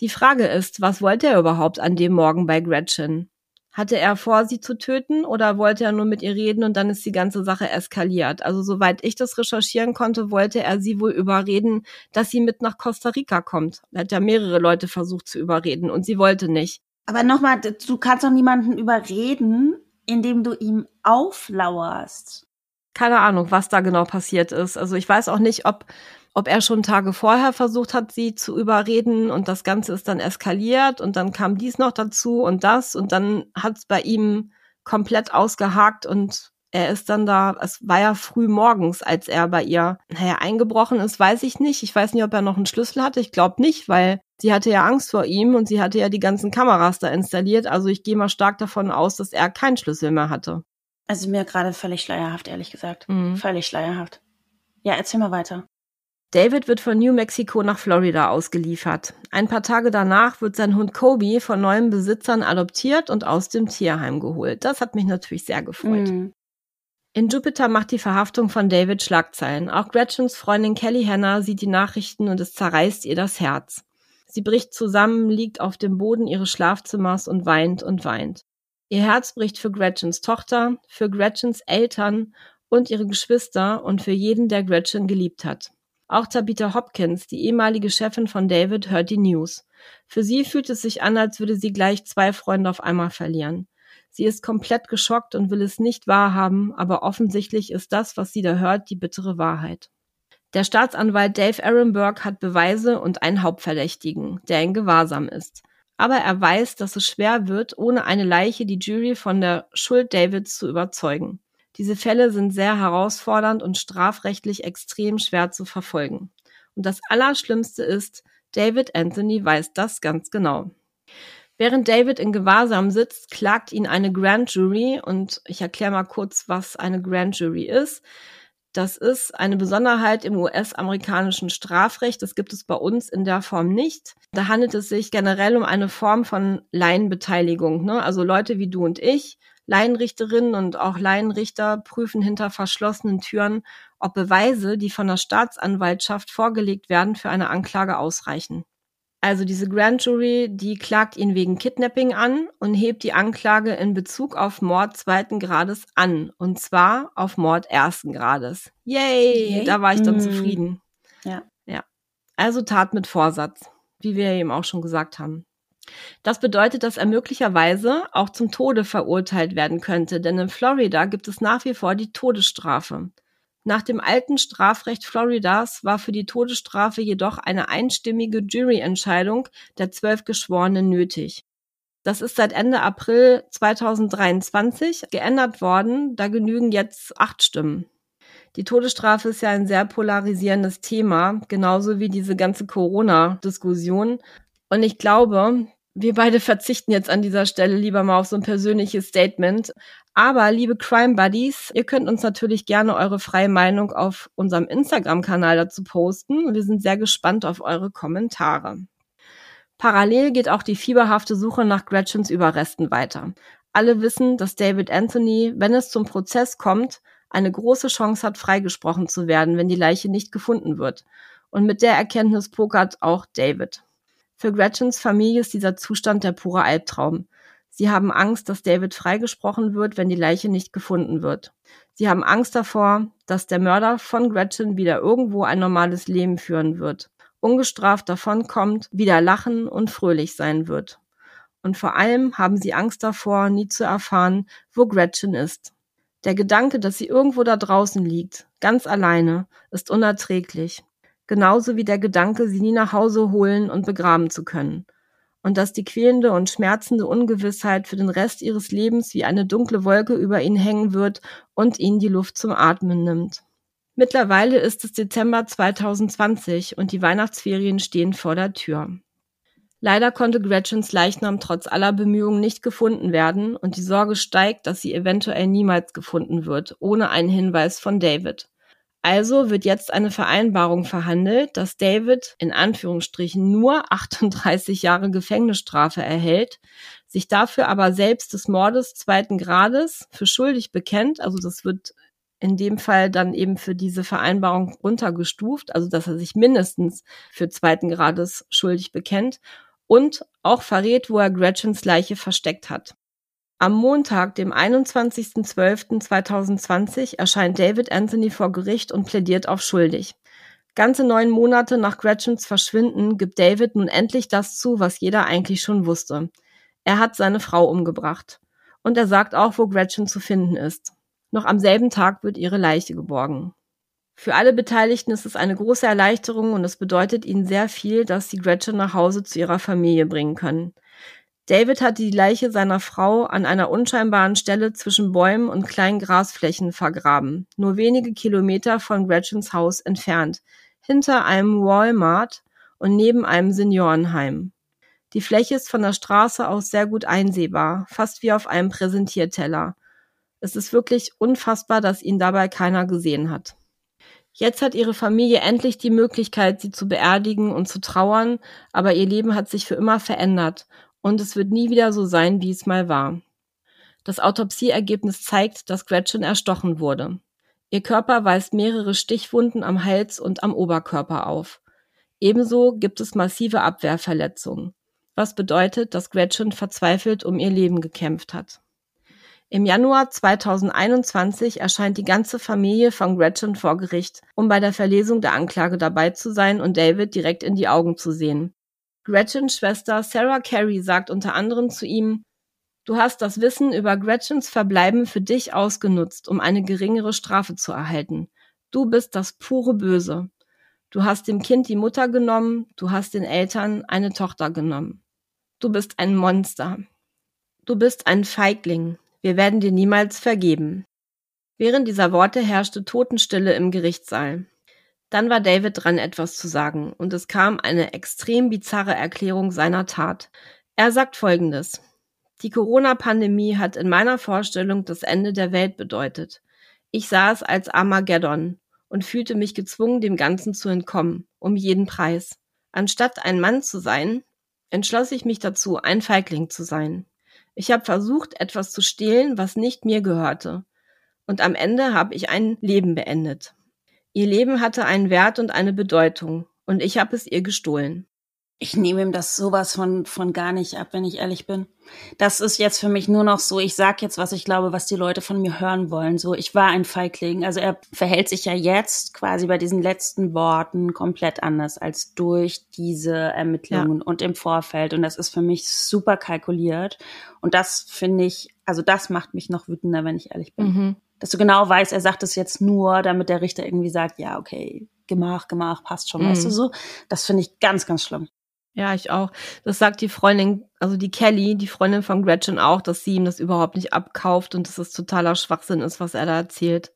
Die Frage ist, was wollte er überhaupt an dem Morgen bei Gretchen? Hatte er vor, sie zu töten oder wollte er nur mit ihr reden und dann ist die ganze Sache eskaliert? Also soweit ich das recherchieren konnte, wollte er sie wohl überreden, dass sie mit nach Costa Rica kommt. Er hat ja mehrere Leute versucht zu überreden und sie wollte nicht. Aber nochmal, du kannst doch niemanden überreden, indem du ihm auflauerst. Keine Ahnung, was da genau passiert ist. Also ich weiß auch nicht, ob ob er schon Tage vorher versucht hat, sie zu überreden und das Ganze ist dann eskaliert und dann kam dies noch dazu und das und dann hat es bei ihm komplett ausgehakt und er ist dann da, es war ja früh morgens, als er bei ihr, naja, eingebrochen ist, weiß ich nicht. Ich weiß nicht, ob er noch einen Schlüssel hatte. Ich glaube nicht, weil sie hatte ja Angst vor ihm und sie hatte ja die ganzen Kameras da installiert. Also ich gehe mal stark davon aus, dass er keinen Schlüssel mehr hatte. Also mir gerade völlig schleierhaft, ehrlich gesagt. Mhm. Völlig schleierhaft. Ja, erzähl mal weiter. David wird von New Mexico nach Florida ausgeliefert. Ein paar Tage danach wird sein Hund Kobe von neuen Besitzern adoptiert und aus dem Tierheim geholt. Das hat mich natürlich sehr gefreut. Mhm. In Jupiter macht die Verhaftung von David Schlagzeilen. Auch Gretchens Freundin Kelly Hanna sieht die Nachrichten und es zerreißt ihr das Herz. Sie bricht zusammen, liegt auf dem Boden ihres Schlafzimmers und weint und weint. Ihr Herz bricht für Gretchens Tochter, für Gretchens Eltern und ihre Geschwister und für jeden, der Gretchen geliebt hat. Auch Tabitha Hopkins, die ehemalige Chefin von David, hört die News. Für sie fühlt es sich an, als würde sie gleich zwei Freunde auf einmal verlieren. Sie ist komplett geschockt und will es nicht wahrhaben, aber offensichtlich ist das, was sie da hört, die bittere Wahrheit. Der Staatsanwalt Dave Ehrenberg hat Beweise und einen Hauptverdächtigen, der in Gewahrsam ist. Aber er weiß, dass es schwer wird, ohne eine Leiche die Jury von der Schuld Davids zu überzeugen. Diese Fälle sind sehr herausfordernd und strafrechtlich extrem schwer zu verfolgen. Und das Allerschlimmste ist, David Anthony weiß das ganz genau. Während David in Gewahrsam sitzt, klagt ihn eine Grand Jury und ich erkläre mal kurz, was eine Grand Jury ist. Das ist eine Besonderheit im US-amerikanischen Strafrecht. Das gibt es bei uns in der Form nicht. Da handelt es sich generell um eine Form von Laienbeteiligung. Ne? Also Leute wie du und ich Laienrichterinnen und auch Laienrichter prüfen hinter verschlossenen Türen, ob Beweise, die von der Staatsanwaltschaft vorgelegt werden, für eine Anklage ausreichen. Also diese Grand Jury, die klagt ihn wegen Kidnapping an und hebt die Anklage in Bezug auf Mord zweiten Grades an. Und zwar auf Mord ersten Grades. Yay! Yay. Da war ich dann mm. zufrieden. Ja. Ja. Also Tat mit Vorsatz, wie wir eben auch schon gesagt haben. Das bedeutet, dass er möglicherweise auch zum Tode verurteilt werden könnte, denn in Florida gibt es nach wie vor die Todesstrafe. Nach dem alten Strafrecht Floridas war für die Todesstrafe jedoch eine einstimmige Juryentscheidung der zwölf Geschworenen nötig. Das ist seit Ende April 2023 geändert worden, da genügen jetzt acht Stimmen. Die Todesstrafe ist ja ein sehr polarisierendes Thema, genauso wie diese ganze Corona-Diskussion. Und ich glaube, wir beide verzichten jetzt an dieser Stelle lieber mal auf so ein persönliches Statement. Aber liebe Crime Buddies, ihr könnt uns natürlich gerne eure freie Meinung auf unserem Instagram-Kanal dazu posten. Wir sind sehr gespannt auf eure Kommentare. Parallel geht auch die fieberhafte Suche nach Gretchens Überresten weiter. Alle wissen, dass David Anthony, wenn es zum Prozess kommt, eine große Chance hat, freigesprochen zu werden, wenn die Leiche nicht gefunden wird. Und mit der Erkenntnis pokert auch David. Für Gretchens Familie ist dieser Zustand der pure Albtraum. Sie haben Angst, dass David freigesprochen wird, wenn die Leiche nicht gefunden wird. Sie haben Angst davor, dass der Mörder von Gretchen wieder irgendwo ein normales Leben führen wird, ungestraft davonkommt, wieder lachen und fröhlich sein wird. Und vor allem haben sie Angst davor, nie zu erfahren, wo Gretchen ist. Der Gedanke, dass sie irgendwo da draußen liegt, ganz alleine, ist unerträglich. Genauso wie der Gedanke, sie nie nach Hause holen und begraben zu können. Und dass die quälende und schmerzende Ungewissheit für den Rest ihres Lebens wie eine dunkle Wolke über ihn hängen wird und ihnen die Luft zum Atmen nimmt. Mittlerweile ist es Dezember 2020 und die Weihnachtsferien stehen vor der Tür. Leider konnte Gretchens Leichnam trotz aller Bemühungen nicht gefunden werden und die Sorge steigt, dass sie eventuell niemals gefunden wird, ohne einen Hinweis von David. Also wird jetzt eine Vereinbarung verhandelt, dass David in Anführungsstrichen nur 38 Jahre Gefängnisstrafe erhält, sich dafür aber selbst des Mordes zweiten Grades für schuldig bekennt, also das wird in dem Fall dann eben für diese Vereinbarung runtergestuft, also dass er sich mindestens für zweiten Grades schuldig bekennt und auch verrät, wo er Gretchens Leiche versteckt hat. Am Montag, dem 21.12.2020, erscheint David Anthony vor Gericht und plädiert auf schuldig. Ganze neun Monate nach Gretchens Verschwinden gibt David nun endlich das zu, was jeder eigentlich schon wusste. Er hat seine Frau umgebracht. Und er sagt auch, wo Gretchen zu finden ist. Noch am selben Tag wird ihre Leiche geborgen. Für alle Beteiligten ist es eine große Erleichterung und es bedeutet ihnen sehr viel, dass sie Gretchen nach Hause zu ihrer Familie bringen können. David hatte die Leiche seiner Frau an einer unscheinbaren Stelle zwischen Bäumen und kleinen Grasflächen vergraben, nur wenige Kilometer von Gretchens Haus entfernt, hinter einem Walmart und neben einem Seniorenheim. Die Fläche ist von der Straße aus sehr gut einsehbar, fast wie auf einem Präsentierteller. Es ist wirklich unfassbar, dass ihn dabei keiner gesehen hat. Jetzt hat ihre Familie endlich die Möglichkeit, sie zu beerdigen und zu trauern, aber ihr Leben hat sich für immer verändert und es wird nie wieder so sein, wie es mal war. Das Autopsieergebnis zeigt, dass Gretchen erstochen wurde. Ihr Körper weist mehrere Stichwunden am Hals und am Oberkörper auf. Ebenso gibt es massive Abwehrverletzungen, was bedeutet, dass Gretchen verzweifelt um ihr Leben gekämpft hat. Im Januar 2021 erscheint die ganze Familie von Gretchen vor Gericht, um bei der Verlesung der Anklage dabei zu sein und David direkt in die Augen zu sehen. Gretchens Schwester Sarah Carey sagt unter anderem zu ihm, Du hast das Wissen über Gretchens Verbleiben für dich ausgenutzt, um eine geringere Strafe zu erhalten. Du bist das pure Böse. Du hast dem Kind die Mutter genommen, du hast den Eltern eine Tochter genommen. Du bist ein Monster. Du bist ein Feigling. Wir werden dir niemals vergeben. Während dieser Worte herrschte Totenstille im Gerichtssaal. Dann war David dran, etwas zu sagen, und es kam eine extrem bizarre Erklärung seiner Tat. Er sagt Folgendes. Die Corona-Pandemie hat in meiner Vorstellung das Ende der Welt bedeutet. Ich sah es als Armageddon und fühlte mich gezwungen, dem Ganzen zu entkommen, um jeden Preis. Anstatt ein Mann zu sein, entschloss ich mich dazu, ein Feigling zu sein. Ich habe versucht, etwas zu stehlen, was nicht mir gehörte. Und am Ende habe ich ein Leben beendet. Ihr Leben hatte einen Wert und eine Bedeutung, und ich habe es ihr gestohlen. Ich nehme ihm das sowas von, von gar nicht ab, wenn ich ehrlich bin. Das ist jetzt für mich nur noch so, ich sag jetzt, was ich glaube, was die Leute von mir hören wollen. So, ich war ein Feigling. Also er verhält sich ja jetzt quasi bei diesen letzten Worten komplett anders als durch diese Ermittlungen ja. und im Vorfeld. Und das ist für mich super kalkuliert. Und das finde ich, also das macht mich noch wütender, wenn ich ehrlich bin. Mhm. Dass du genau weißt, er sagt es jetzt nur, damit der Richter irgendwie sagt, ja, okay, gemach, gemach, passt schon, mhm. weißt du so. Das finde ich ganz, ganz schlimm. Ja, ich auch. Das sagt die Freundin, also die Kelly, die Freundin von Gretchen auch, dass sie ihm das überhaupt nicht abkauft und dass es totaler Schwachsinn ist, was er da erzählt.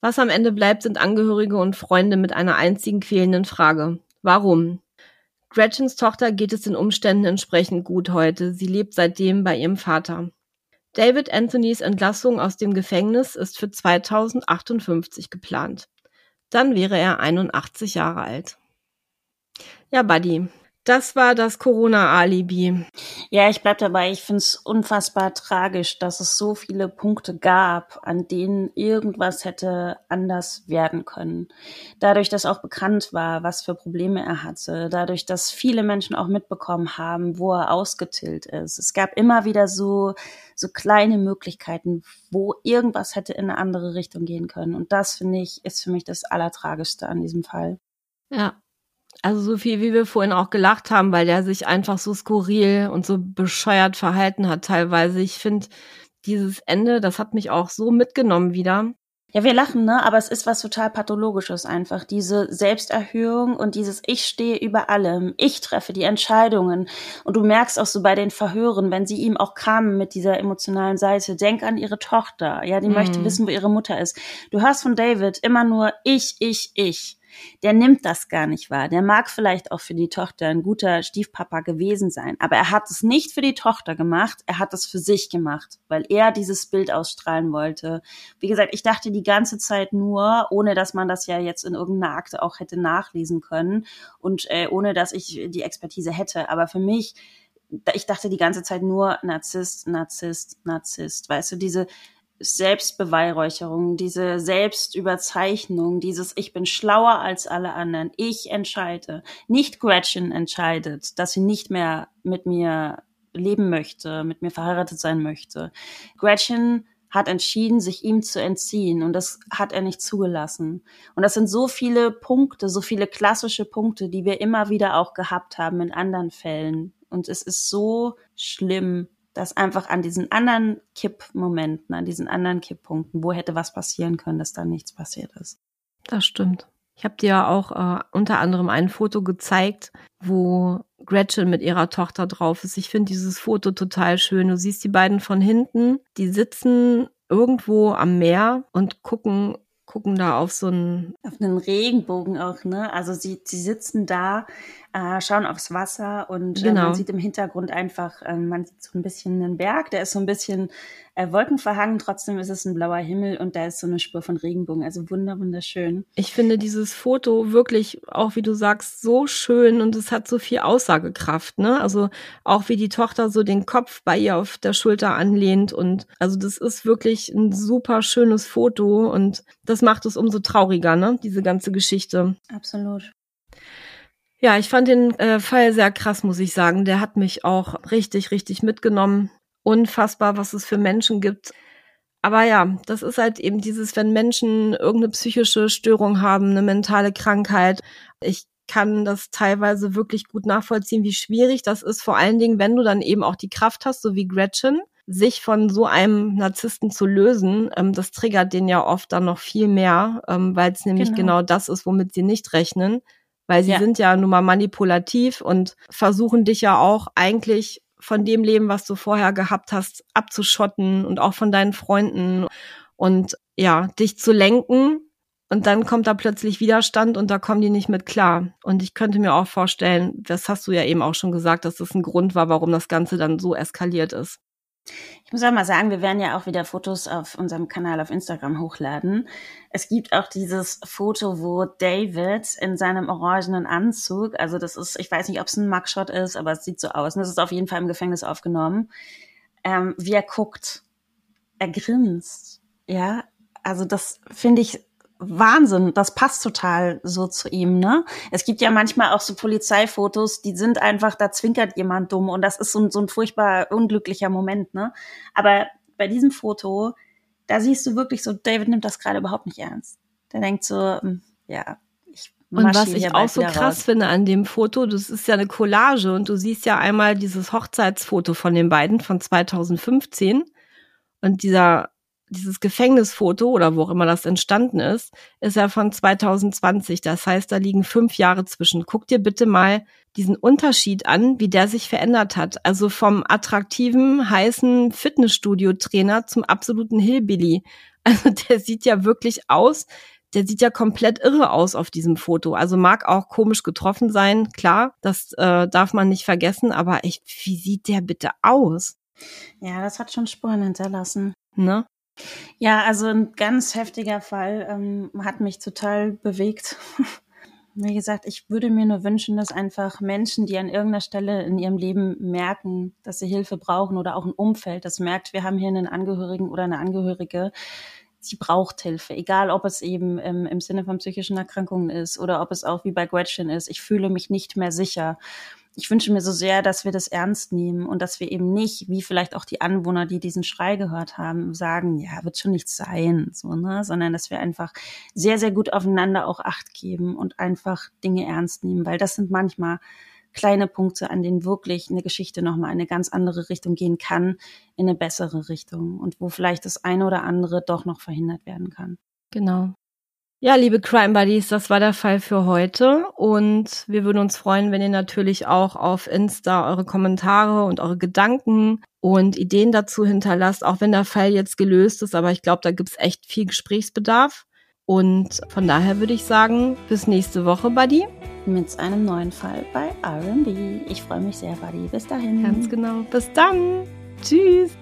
Was am Ende bleibt, sind Angehörige und Freunde mit einer einzigen quälenden Frage. Warum? Gretchens Tochter geht es den Umständen entsprechend gut heute. Sie lebt seitdem bei ihrem Vater. David Anthonys Entlassung aus dem Gefängnis ist für 2058 geplant. Dann wäre er 81 Jahre alt. Ja, Buddy, das war das Corona-Alibi. Ja, ich bleib dabei. Ich find's unfassbar tragisch, dass es so viele Punkte gab, an denen irgendwas hätte anders werden können. Dadurch, dass auch bekannt war, was für Probleme er hatte. Dadurch, dass viele Menschen auch mitbekommen haben, wo er ausgetillt ist. Es gab immer wieder so, so kleine Möglichkeiten, wo irgendwas hätte in eine andere Richtung gehen können. Und das, finde ich, ist für mich das Allertragischste an diesem Fall. Ja, also so viel, wie wir vorhin auch gelacht haben, weil der sich einfach so skurril und so bescheuert verhalten hat teilweise. Ich finde, dieses Ende, das hat mich auch so mitgenommen wieder. Ja, wir lachen, ne? Aber es ist was total Pathologisches einfach. Diese Selbsterhöhung und dieses Ich stehe über allem. Ich treffe die Entscheidungen. Und du merkst auch so bei den Verhören, wenn sie ihm auch kamen mit dieser emotionalen Seite, denk an ihre Tochter. Ja, die mhm. möchte wissen, wo ihre Mutter ist. Du hörst von David immer nur ich, ich, ich der nimmt das gar nicht wahr. Der mag vielleicht auch für die Tochter ein guter Stiefpapa gewesen sein, aber er hat es nicht für die Tochter gemacht, er hat es für sich gemacht, weil er dieses Bild ausstrahlen wollte. Wie gesagt, ich dachte die ganze Zeit nur, ohne dass man das ja jetzt in irgendeiner Akte auch hätte nachlesen können und äh, ohne dass ich die Expertise hätte, aber für mich ich dachte die ganze Zeit nur Narzisst, Narzisst, Narzisst. Weißt du, diese, Selbstbeweihräucherung, diese Selbstüberzeichnung, dieses Ich bin schlauer als alle anderen, ich entscheide. Nicht Gretchen entscheidet, dass sie nicht mehr mit mir leben möchte, mit mir verheiratet sein möchte. Gretchen hat entschieden, sich ihm zu entziehen und das hat er nicht zugelassen. Und das sind so viele Punkte, so viele klassische Punkte, die wir immer wieder auch gehabt haben in anderen Fällen. Und es ist so schlimm, dass einfach an diesen anderen Kippmomenten, an diesen anderen Kipppunkten, wo hätte was passieren können, dass da nichts passiert ist. Das stimmt. Ich habe dir ja auch äh, unter anderem ein Foto gezeigt, wo Gretchen mit ihrer Tochter drauf ist. Ich finde dieses Foto total schön. Du siehst die beiden von hinten, die sitzen irgendwo am Meer und gucken gucken da auf so einen auf einen Regenbogen auch, ne? Also sie sie sitzen da äh, schauen aufs Wasser und äh, genau. man sieht im Hintergrund einfach, äh, man sieht so ein bisschen einen Berg, der ist so ein bisschen äh, wolkenverhangen, trotzdem ist es ein blauer Himmel und da ist so eine Spur von Regenbogen, also wunder wunderschön. Ich finde dieses Foto wirklich, auch wie du sagst, so schön und es hat so viel Aussagekraft, ne? Also auch wie die Tochter so den Kopf bei ihr auf der Schulter anlehnt und also das ist wirklich ein super schönes Foto und das macht es umso trauriger, ne? Diese ganze Geschichte. Absolut. Ja, ich fand den äh, Fall sehr krass, muss ich sagen. Der hat mich auch richtig, richtig mitgenommen. Unfassbar, was es für Menschen gibt. Aber ja, das ist halt eben dieses, wenn Menschen irgendeine psychische Störung haben, eine mentale Krankheit. Ich kann das teilweise wirklich gut nachvollziehen, wie schwierig das ist. Vor allen Dingen, wenn du dann eben auch die Kraft hast, so wie Gretchen, sich von so einem Narzissten zu lösen, ähm, das triggert den ja oft dann noch viel mehr, ähm, weil es nämlich genau. genau das ist, womit sie nicht rechnen weil sie ja. sind ja nun mal manipulativ und versuchen dich ja auch eigentlich von dem Leben, was du vorher gehabt hast, abzuschotten und auch von deinen Freunden und ja, dich zu lenken. Und dann kommt da plötzlich Widerstand und da kommen die nicht mit klar. Und ich könnte mir auch vorstellen, das hast du ja eben auch schon gesagt, dass das ein Grund war, warum das Ganze dann so eskaliert ist. Ich muss auch mal sagen, wir werden ja auch wieder Fotos auf unserem Kanal auf Instagram hochladen. Es gibt auch dieses Foto, wo David in seinem orangenen Anzug, also das ist, ich weiß nicht, ob es ein Mugshot ist, aber es sieht so aus. Und das ist auf jeden Fall im Gefängnis aufgenommen. Ähm, wie er guckt. Er grinst. Ja, also das finde ich Wahnsinn, das passt total so zu ihm, ne? Es gibt ja manchmal auch so Polizeifotos, die sind einfach, da zwinkert jemand dumm und das ist so, so ein furchtbar unglücklicher Moment, ne? Aber bei diesem Foto, da siehst du wirklich so, David nimmt das gerade überhaupt nicht ernst. Der denkt so, hm, ja, ich und was ich auch so krass raus. finde an dem Foto, das ist ja eine Collage und du siehst ja einmal dieses Hochzeitsfoto von den beiden von 2015 und dieser dieses Gefängnisfoto oder wo auch immer das entstanden ist, ist ja von 2020. Das heißt, da liegen fünf Jahre zwischen. Guck dir bitte mal diesen Unterschied an, wie der sich verändert hat. Also vom attraktiven, heißen Fitnessstudio-Trainer zum absoluten Hillbilly. Also der sieht ja wirklich aus, der sieht ja komplett irre aus auf diesem Foto. Also mag auch komisch getroffen sein, klar, das äh, darf man nicht vergessen, aber echt, wie sieht der bitte aus? Ja, das hat schon Spuren hinterlassen. Ne? Ja, also ein ganz heftiger Fall ähm, hat mich total bewegt. Wie gesagt, ich würde mir nur wünschen, dass einfach Menschen, die an irgendeiner Stelle in ihrem Leben merken, dass sie Hilfe brauchen oder auch ein Umfeld, das merkt, wir haben hier einen Angehörigen oder eine Angehörige, sie braucht Hilfe, egal ob es eben im, im Sinne von psychischen Erkrankungen ist oder ob es auch wie bei Gretchen ist. Ich fühle mich nicht mehr sicher ich wünsche mir so sehr, dass wir das ernst nehmen und dass wir eben nicht, wie vielleicht auch die Anwohner, die diesen Schrei gehört haben, sagen, ja, wird schon nichts sein, so, ne, sondern dass wir einfach sehr, sehr gut aufeinander auch Acht geben und einfach Dinge ernst nehmen, weil das sind manchmal kleine Punkte, an denen wirklich eine Geschichte nochmal in eine ganz andere Richtung gehen kann, in eine bessere Richtung und wo vielleicht das eine oder andere doch noch verhindert werden kann. Genau. Ja, liebe Crime Buddies, das war der Fall für heute und wir würden uns freuen, wenn ihr natürlich auch auf Insta eure Kommentare und eure Gedanken und Ideen dazu hinterlasst, auch wenn der Fall jetzt gelöst ist, aber ich glaube, da gibt's echt viel Gesprächsbedarf. Und von daher würde ich sagen, bis nächste Woche, Buddy. Mit einem neuen Fall bei RB. Ich freue mich sehr, Buddy. Bis dahin. Ganz genau. Bis dann. Tschüss.